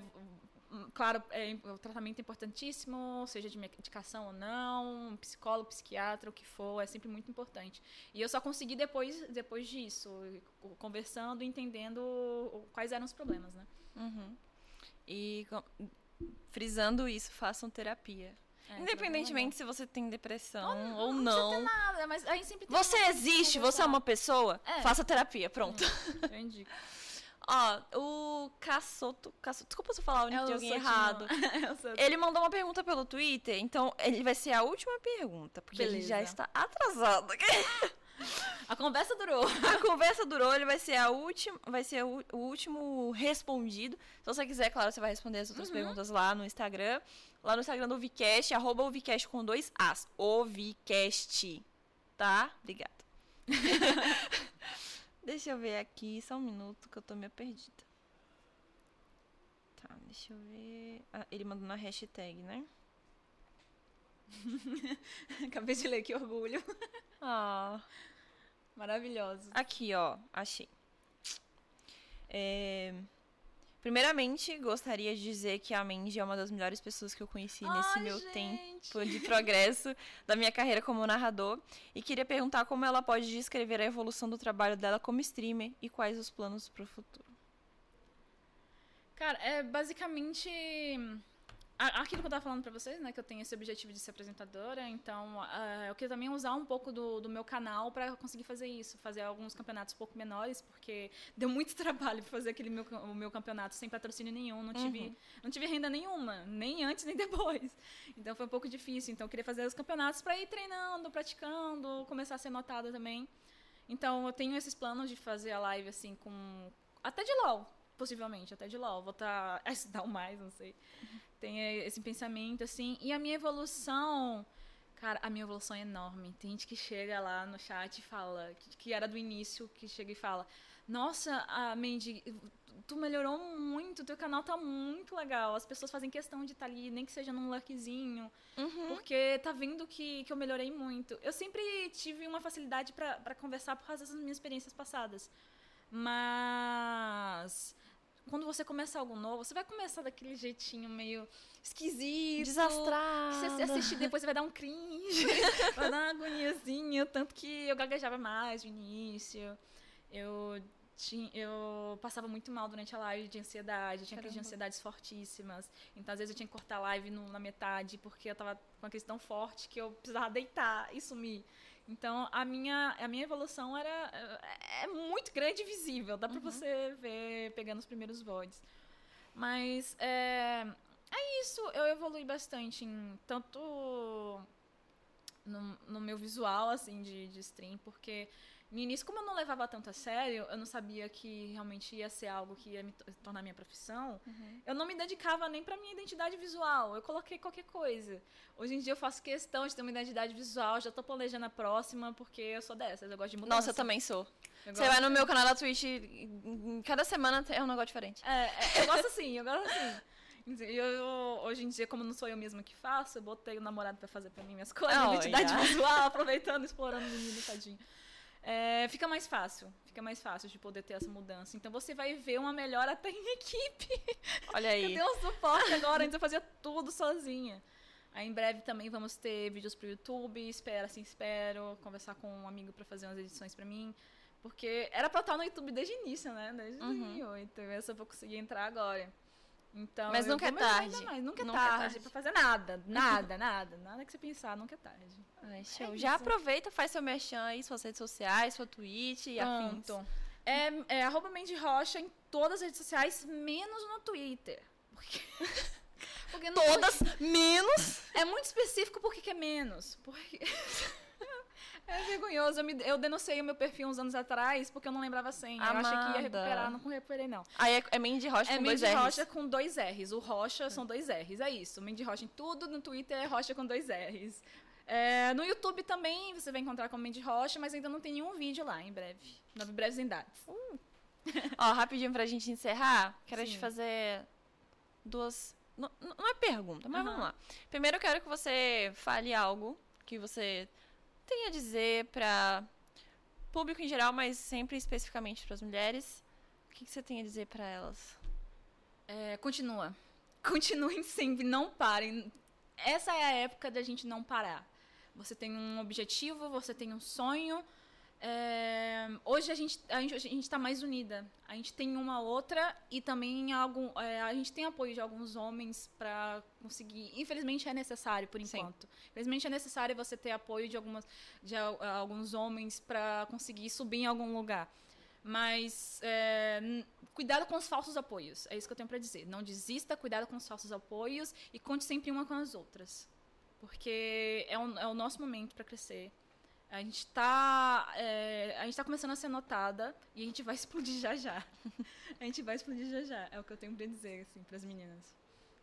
claro, é, o tratamento é importantíssimo, seja de medicação ou não, psicólogo, psiquiatra, o que for, é sempre muito importante. E eu só consegui depois, depois disso, conversando, entendendo quais eram os problemas, né? Uhum. E frisando isso, façam terapia. É, Independentemente se você tem depressão não, ou não. Não nada, mas aí sempre Você existe, você é uma pessoa, é. faça terapia, pronto. Eu indico. [LAUGHS] Ó, o Cassoto, Cassoto. Desculpa se eu falar o nome de alguém errado. [LAUGHS] ele mandou uma pergunta pelo Twitter, então ele vai ser a última pergunta, porque Beleza. ele já está atrasado. [LAUGHS] A conversa durou. A conversa durou, ele vai ser a última, vai ser o, o último respondido. Se você quiser, claro, você vai responder as outras uhum. perguntas lá no Instagram. Lá no Instagram do Vicast, arroba o Vicast com dois As. O Vicast. Tá? Obrigada. [LAUGHS] Deixa eu ver aqui, só um minuto que eu tô meio perdida. Tá, deixa eu ver. Ah, ele mandou na hashtag, né? [LAUGHS] Acabei de ler, que orgulho. [LAUGHS] Ah. Maravilhoso. Aqui, ó, achei. É... Primeiramente, gostaria de dizer que a Mandy é uma das melhores pessoas que eu conheci Ai, nesse meu gente. tempo de progresso da minha carreira como narrador. E queria perguntar como ela pode descrever a evolução do trabalho dela como streamer e quais os planos para o futuro. Cara, é basicamente aquilo que eu tava falando pra vocês, né, que eu tenho esse objetivo de ser apresentadora, então uh, eu queria também usar um pouco do, do meu canal para conseguir fazer isso, fazer alguns campeonatos um pouco menores, porque [LAUGHS] deu muito trabalho fazer aquele meu, o meu campeonato sem patrocínio nenhum, não tive, uhum. não tive renda nenhuma, nem antes nem [LAUGHS] depois. Então foi um pouco difícil, então eu queria fazer os campeonatos para ir treinando, praticando, começar a ser notada também. Então eu tenho esses planos de fazer a live assim com até de LOL, possivelmente, até de LOL, vou estar tá, [LAUGHS] a estudar mais, não sei. Tem esse pensamento, assim. E a minha evolução. Cara, a minha evolução é enorme. Tem gente que chega lá no chat e fala, que, era do início, que chega e fala: Nossa, a Mandy, tu melhorou muito, teu canal tá muito legal. As pessoas fazem questão de estar tá ali, nem que seja num luckzinho, uhum. porque tá vendo que, que eu melhorei muito. Eu sempre tive uma facilidade para conversar por causa das minhas experiências passadas. Mas quando você começa algo novo, você vai começar daquele jeitinho meio esquisito. Desastrado. Que você assistir depois você vai dar um cringe, [LAUGHS] vai dar uma agoniazinha. Tanto que eu gaguejava mais no início. Eu tinha, eu passava muito mal durante a live de ansiedade, tinha crise de ansiedades fortíssimas. Então, às vezes, eu tinha que cortar a live no, na metade, porque eu tava com uma crise tão forte que eu precisava deitar e sumir. Então, a minha, a minha evolução era é, é muito grande e visível. Dá pra uhum. você ver pegando os primeiros VODs. Mas é, é isso, eu evolui bastante em tanto no, no meu visual, assim, de, de stream, porque no início, como eu não levava tanto a sério, eu não sabia que realmente ia ser algo que ia me tornar minha profissão, uhum. eu não me dedicava nem pra minha identidade visual. Eu coloquei qualquer coisa. Hoje em dia eu faço questão de ter uma identidade visual, já tô planejando a próxima, porque eu sou dessas, eu gosto de mudar. Nossa, eu também sou. Eu Você vai no meu canal da Twitch, cada semana é um negócio diferente. É, é eu gosto assim, eu gosto assim. Eu, eu, hoje em dia, como não sou eu mesma que faço, eu botei o namorado para fazer para mim minhas coisas, oh, identidade yeah. visual, aproveitando, explorando o menino, tadinho é, fica mais fácil. Fica mais fácil de poder ter essa mudança. Então você vai ver uma melhora até em equipe. Olha [LAUGHS] aí. Eu tenho um suporte agora, antes eu fazia tudo sozinha. Aí em breve também vamos ter vídeos pro YouTube, espero, assim, espero, conversar com um amigo para fazer umas edições para mim. Porque era pra estar no YouTube desde o início, né? Desde uhum. 2008. Eu só vou conseguir entrar agora. Então, Mas nunca é tarde. Mais. Nunca, é nunca é tarde, tarde pra fazer nada. [LAUGHS] Nada, nada. Nada que você pensar, nunca é tarde. Ai, show. É Já aproveita, faz seu merchan aí, suas redes sociais, sua Twitch e afins. É, é arroba Mandy Rocha em todas as redes sociais, menos no Twitter. Porque... [LAUGHS] porque Todas, menos? É muito específico porque que é menos. Porque... [LAUGHS] É vergonhoso. Eu, me, eu denunciei o meu perfil uns anos atrás porque eu não lembrava a senha. Amada. Eu achei que ia recuperar, não recuperei, não. Aí é, é Mandy Rocha é com dois R's. É Mandy Rocha com dois R's. O Rocha são dois R's. É isso. Mandy Rocha em tudo. No Twitter é Rocha com dois R's. É, no YouTube também você vai encontrar com Mandy Rocha, mas ainda não tem nenhum vídeo lá, em breve. Nove breves em dados. Uh. Ó, rapidinho pra gente encerrar, quero Sim. te fazer duas. Não, não é pergunta, mas uhum. vamos lá. Primeiro eu quero que você fale algo que você tem a dizer para público em geral, mas sempre especificamente para as mulheres? O que, que, você tem a dizer para elas? É, continua. [LAUGHS] Continuem sempre, não parem. Essa é a época da gente não parar. Você tem um objetivo, você tem um sonho, é, hoje a gente a gente está mais unida. A gente tem uma outra e também algum, é, a gente tem apoio de alguns homens para conseguir. Infelizmente é necessário por enquanto. Sim. Infelizmente é necessário você ter apoio de algumas de alguns homens para conseguir subir em algum lugar. Mas é, cuidado com os falsos apoios. É isso que eu tenho para dizer. Não desista, cuidado com os falsos apoios e conte sempre uma com as outras, porque é, um, é o nosso momento para crescer. A gente está é, a gente tá começando a ser notada e a gente vai [LAUGHS] explodir já já. a gente vai explodir já já. É o que eu tenho para dizer assim para as meninas.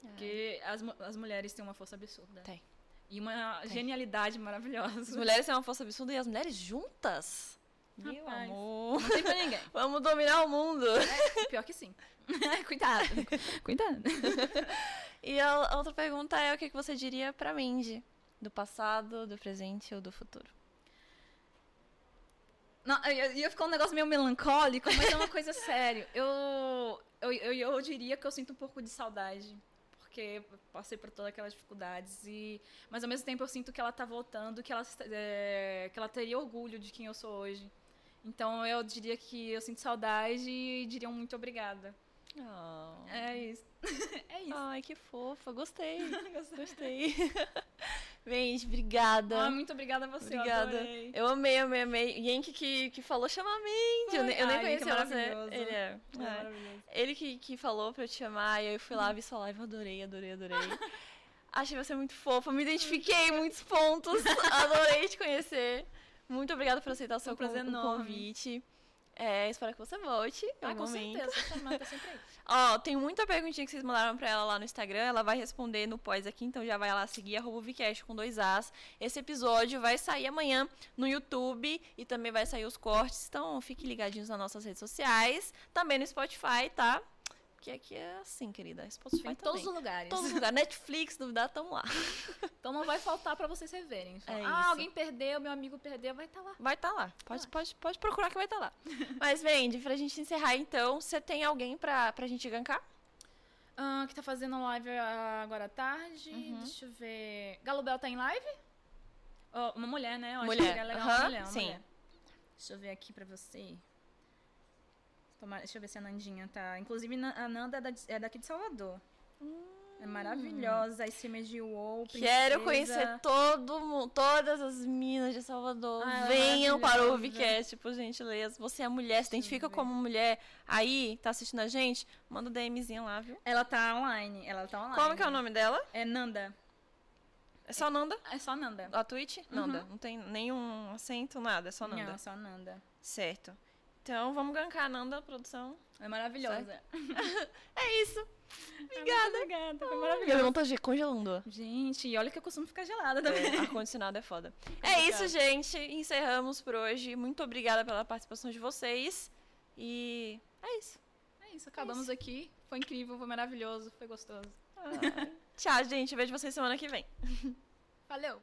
É. Porque as, as mulheres têm uma força absurda. Tem. E uma Tem. genialidade maravilhosa. As mulheres têm uma força absurda e as mulheres juntas? Meu Rapaz, amor. Não tem pra ninguém. [LAUGHS] Vamos dominar o mundo. É, pior que sim. [LAUGHS] Cuidado. Cuidado. e a outra pergunta é o que você diria pra Mindy? Do passado, do presente ou do futuro? Não, ia ficar um negócio meio melancólico, mas é uma coisa [LAUGHS] séria. Eu, eu, eu, eu, diria que eu sinto um pouco de saudade. Porque passei por todas aquelas dificuldades. E, mas ao mesmo tempo eu sinto que ela tá voltando, que ela, é, que ela teria orgulho de quem eu sou hoje. Então eu diria que eu sinto saudade e diria um muito obrigada. Oh. É isso. [LAUGHS] é isso. Ai, que fofa. Gostei. [LAUGHS] Gostei. [LAUGHS] Gente, obrigada. Ah, muito obrigada a você. Obrigada. Eu, eu amei, amei, amei. Yankee que, que falou chama a Mandy. Eu, eu nem conhecia você. Ele é. é. Ele que, que falou pra eu te chamar. E eu fui lá, vi sua live. Adorei, adorei, adorei. Achei você muito fofa. Me identifiquei em muitos pontos. Adorei te conhecer. Muito obrigada por aceitar o seu um convite. É, espero que você volte. Ah, com momento. certeza. Tá sempre aí. [LAUGHS] Ó, tem muita perguntinha que vocês mandaram pra ela lá no Instagram. Ela vai responder no pós aqui, então já vai lá seguir arroba Vcast com dois As. Esse episódio vai sair amanhã no YouTube e também vai sair os cortes. Então fiquem ligadinhos nas nossas redes sociais. Também no Spotify, tá? Porque aqui é assim, querida. Spotify Em todos os lugares. Todos os lugares. [LAUGHS] Netflix, duvidar, tamo lá. Então não vai faltar pra vocês reverem. Só, É ah, isso. alguém perdeu, meu amigo perdeu, vai estar lá. Vai estar lá. Pode, pode, pode procurar que vai estar lá. [LAUGHS] Mas, Vendi, pra gente encerrar, então, você tem alguém pra, pra gente gankar? Ah, que tá fazendo live ah, agora à tarde. Uhum. Deixa eu ver. Galo Bel tá em live? Oh, uma mulher, né? Eu acho Mulher. que é legal Aham, uma mulher, uma sim. mulher. Deixa eu ver aqui pra você. Toma- Deixa eu ver se a Nandinha tá. Inclusive, a Nanda é, da- é daqui de Salvador. É maravilhosa. Esse mês de UOL. Quero conhecer todo mundo, todas as minas de Salvador. Ah, é Venham para o. Vcast, por gentileza. Você é mulher, se identifica como mulher aí, tá assistindo a gente? Manda um DMzinho lá, viu? Ela tá online. Ela tá online. Como que é o nome dela? É Nanda. É só Nanda? É só Nanda. A Twitch? Nanda. Não tem nenhum acento, nada, é só Nanda. Não, só Nanda. Certo. Então vamos gankar a Nanda, produção. É maravilhosa. [LAUGHS] É isso. Obrigada. Obrigada. Foi Minha maravilhosa. mão tá ge- congelando. Gente, e olha que eu costumo ficar gelada também. É, ar-condicionado é foda. [LAUGHS] É isso, gente. Encerramos por hoje. Muito obrigada pela participação de vocês. E é isso. É isso, acabamos aqui. Foi incrível, foi maravilhoso, foi gostoso. Tchau, gente. Vejo vocês semana que vem. [LAUGHS] Valeu!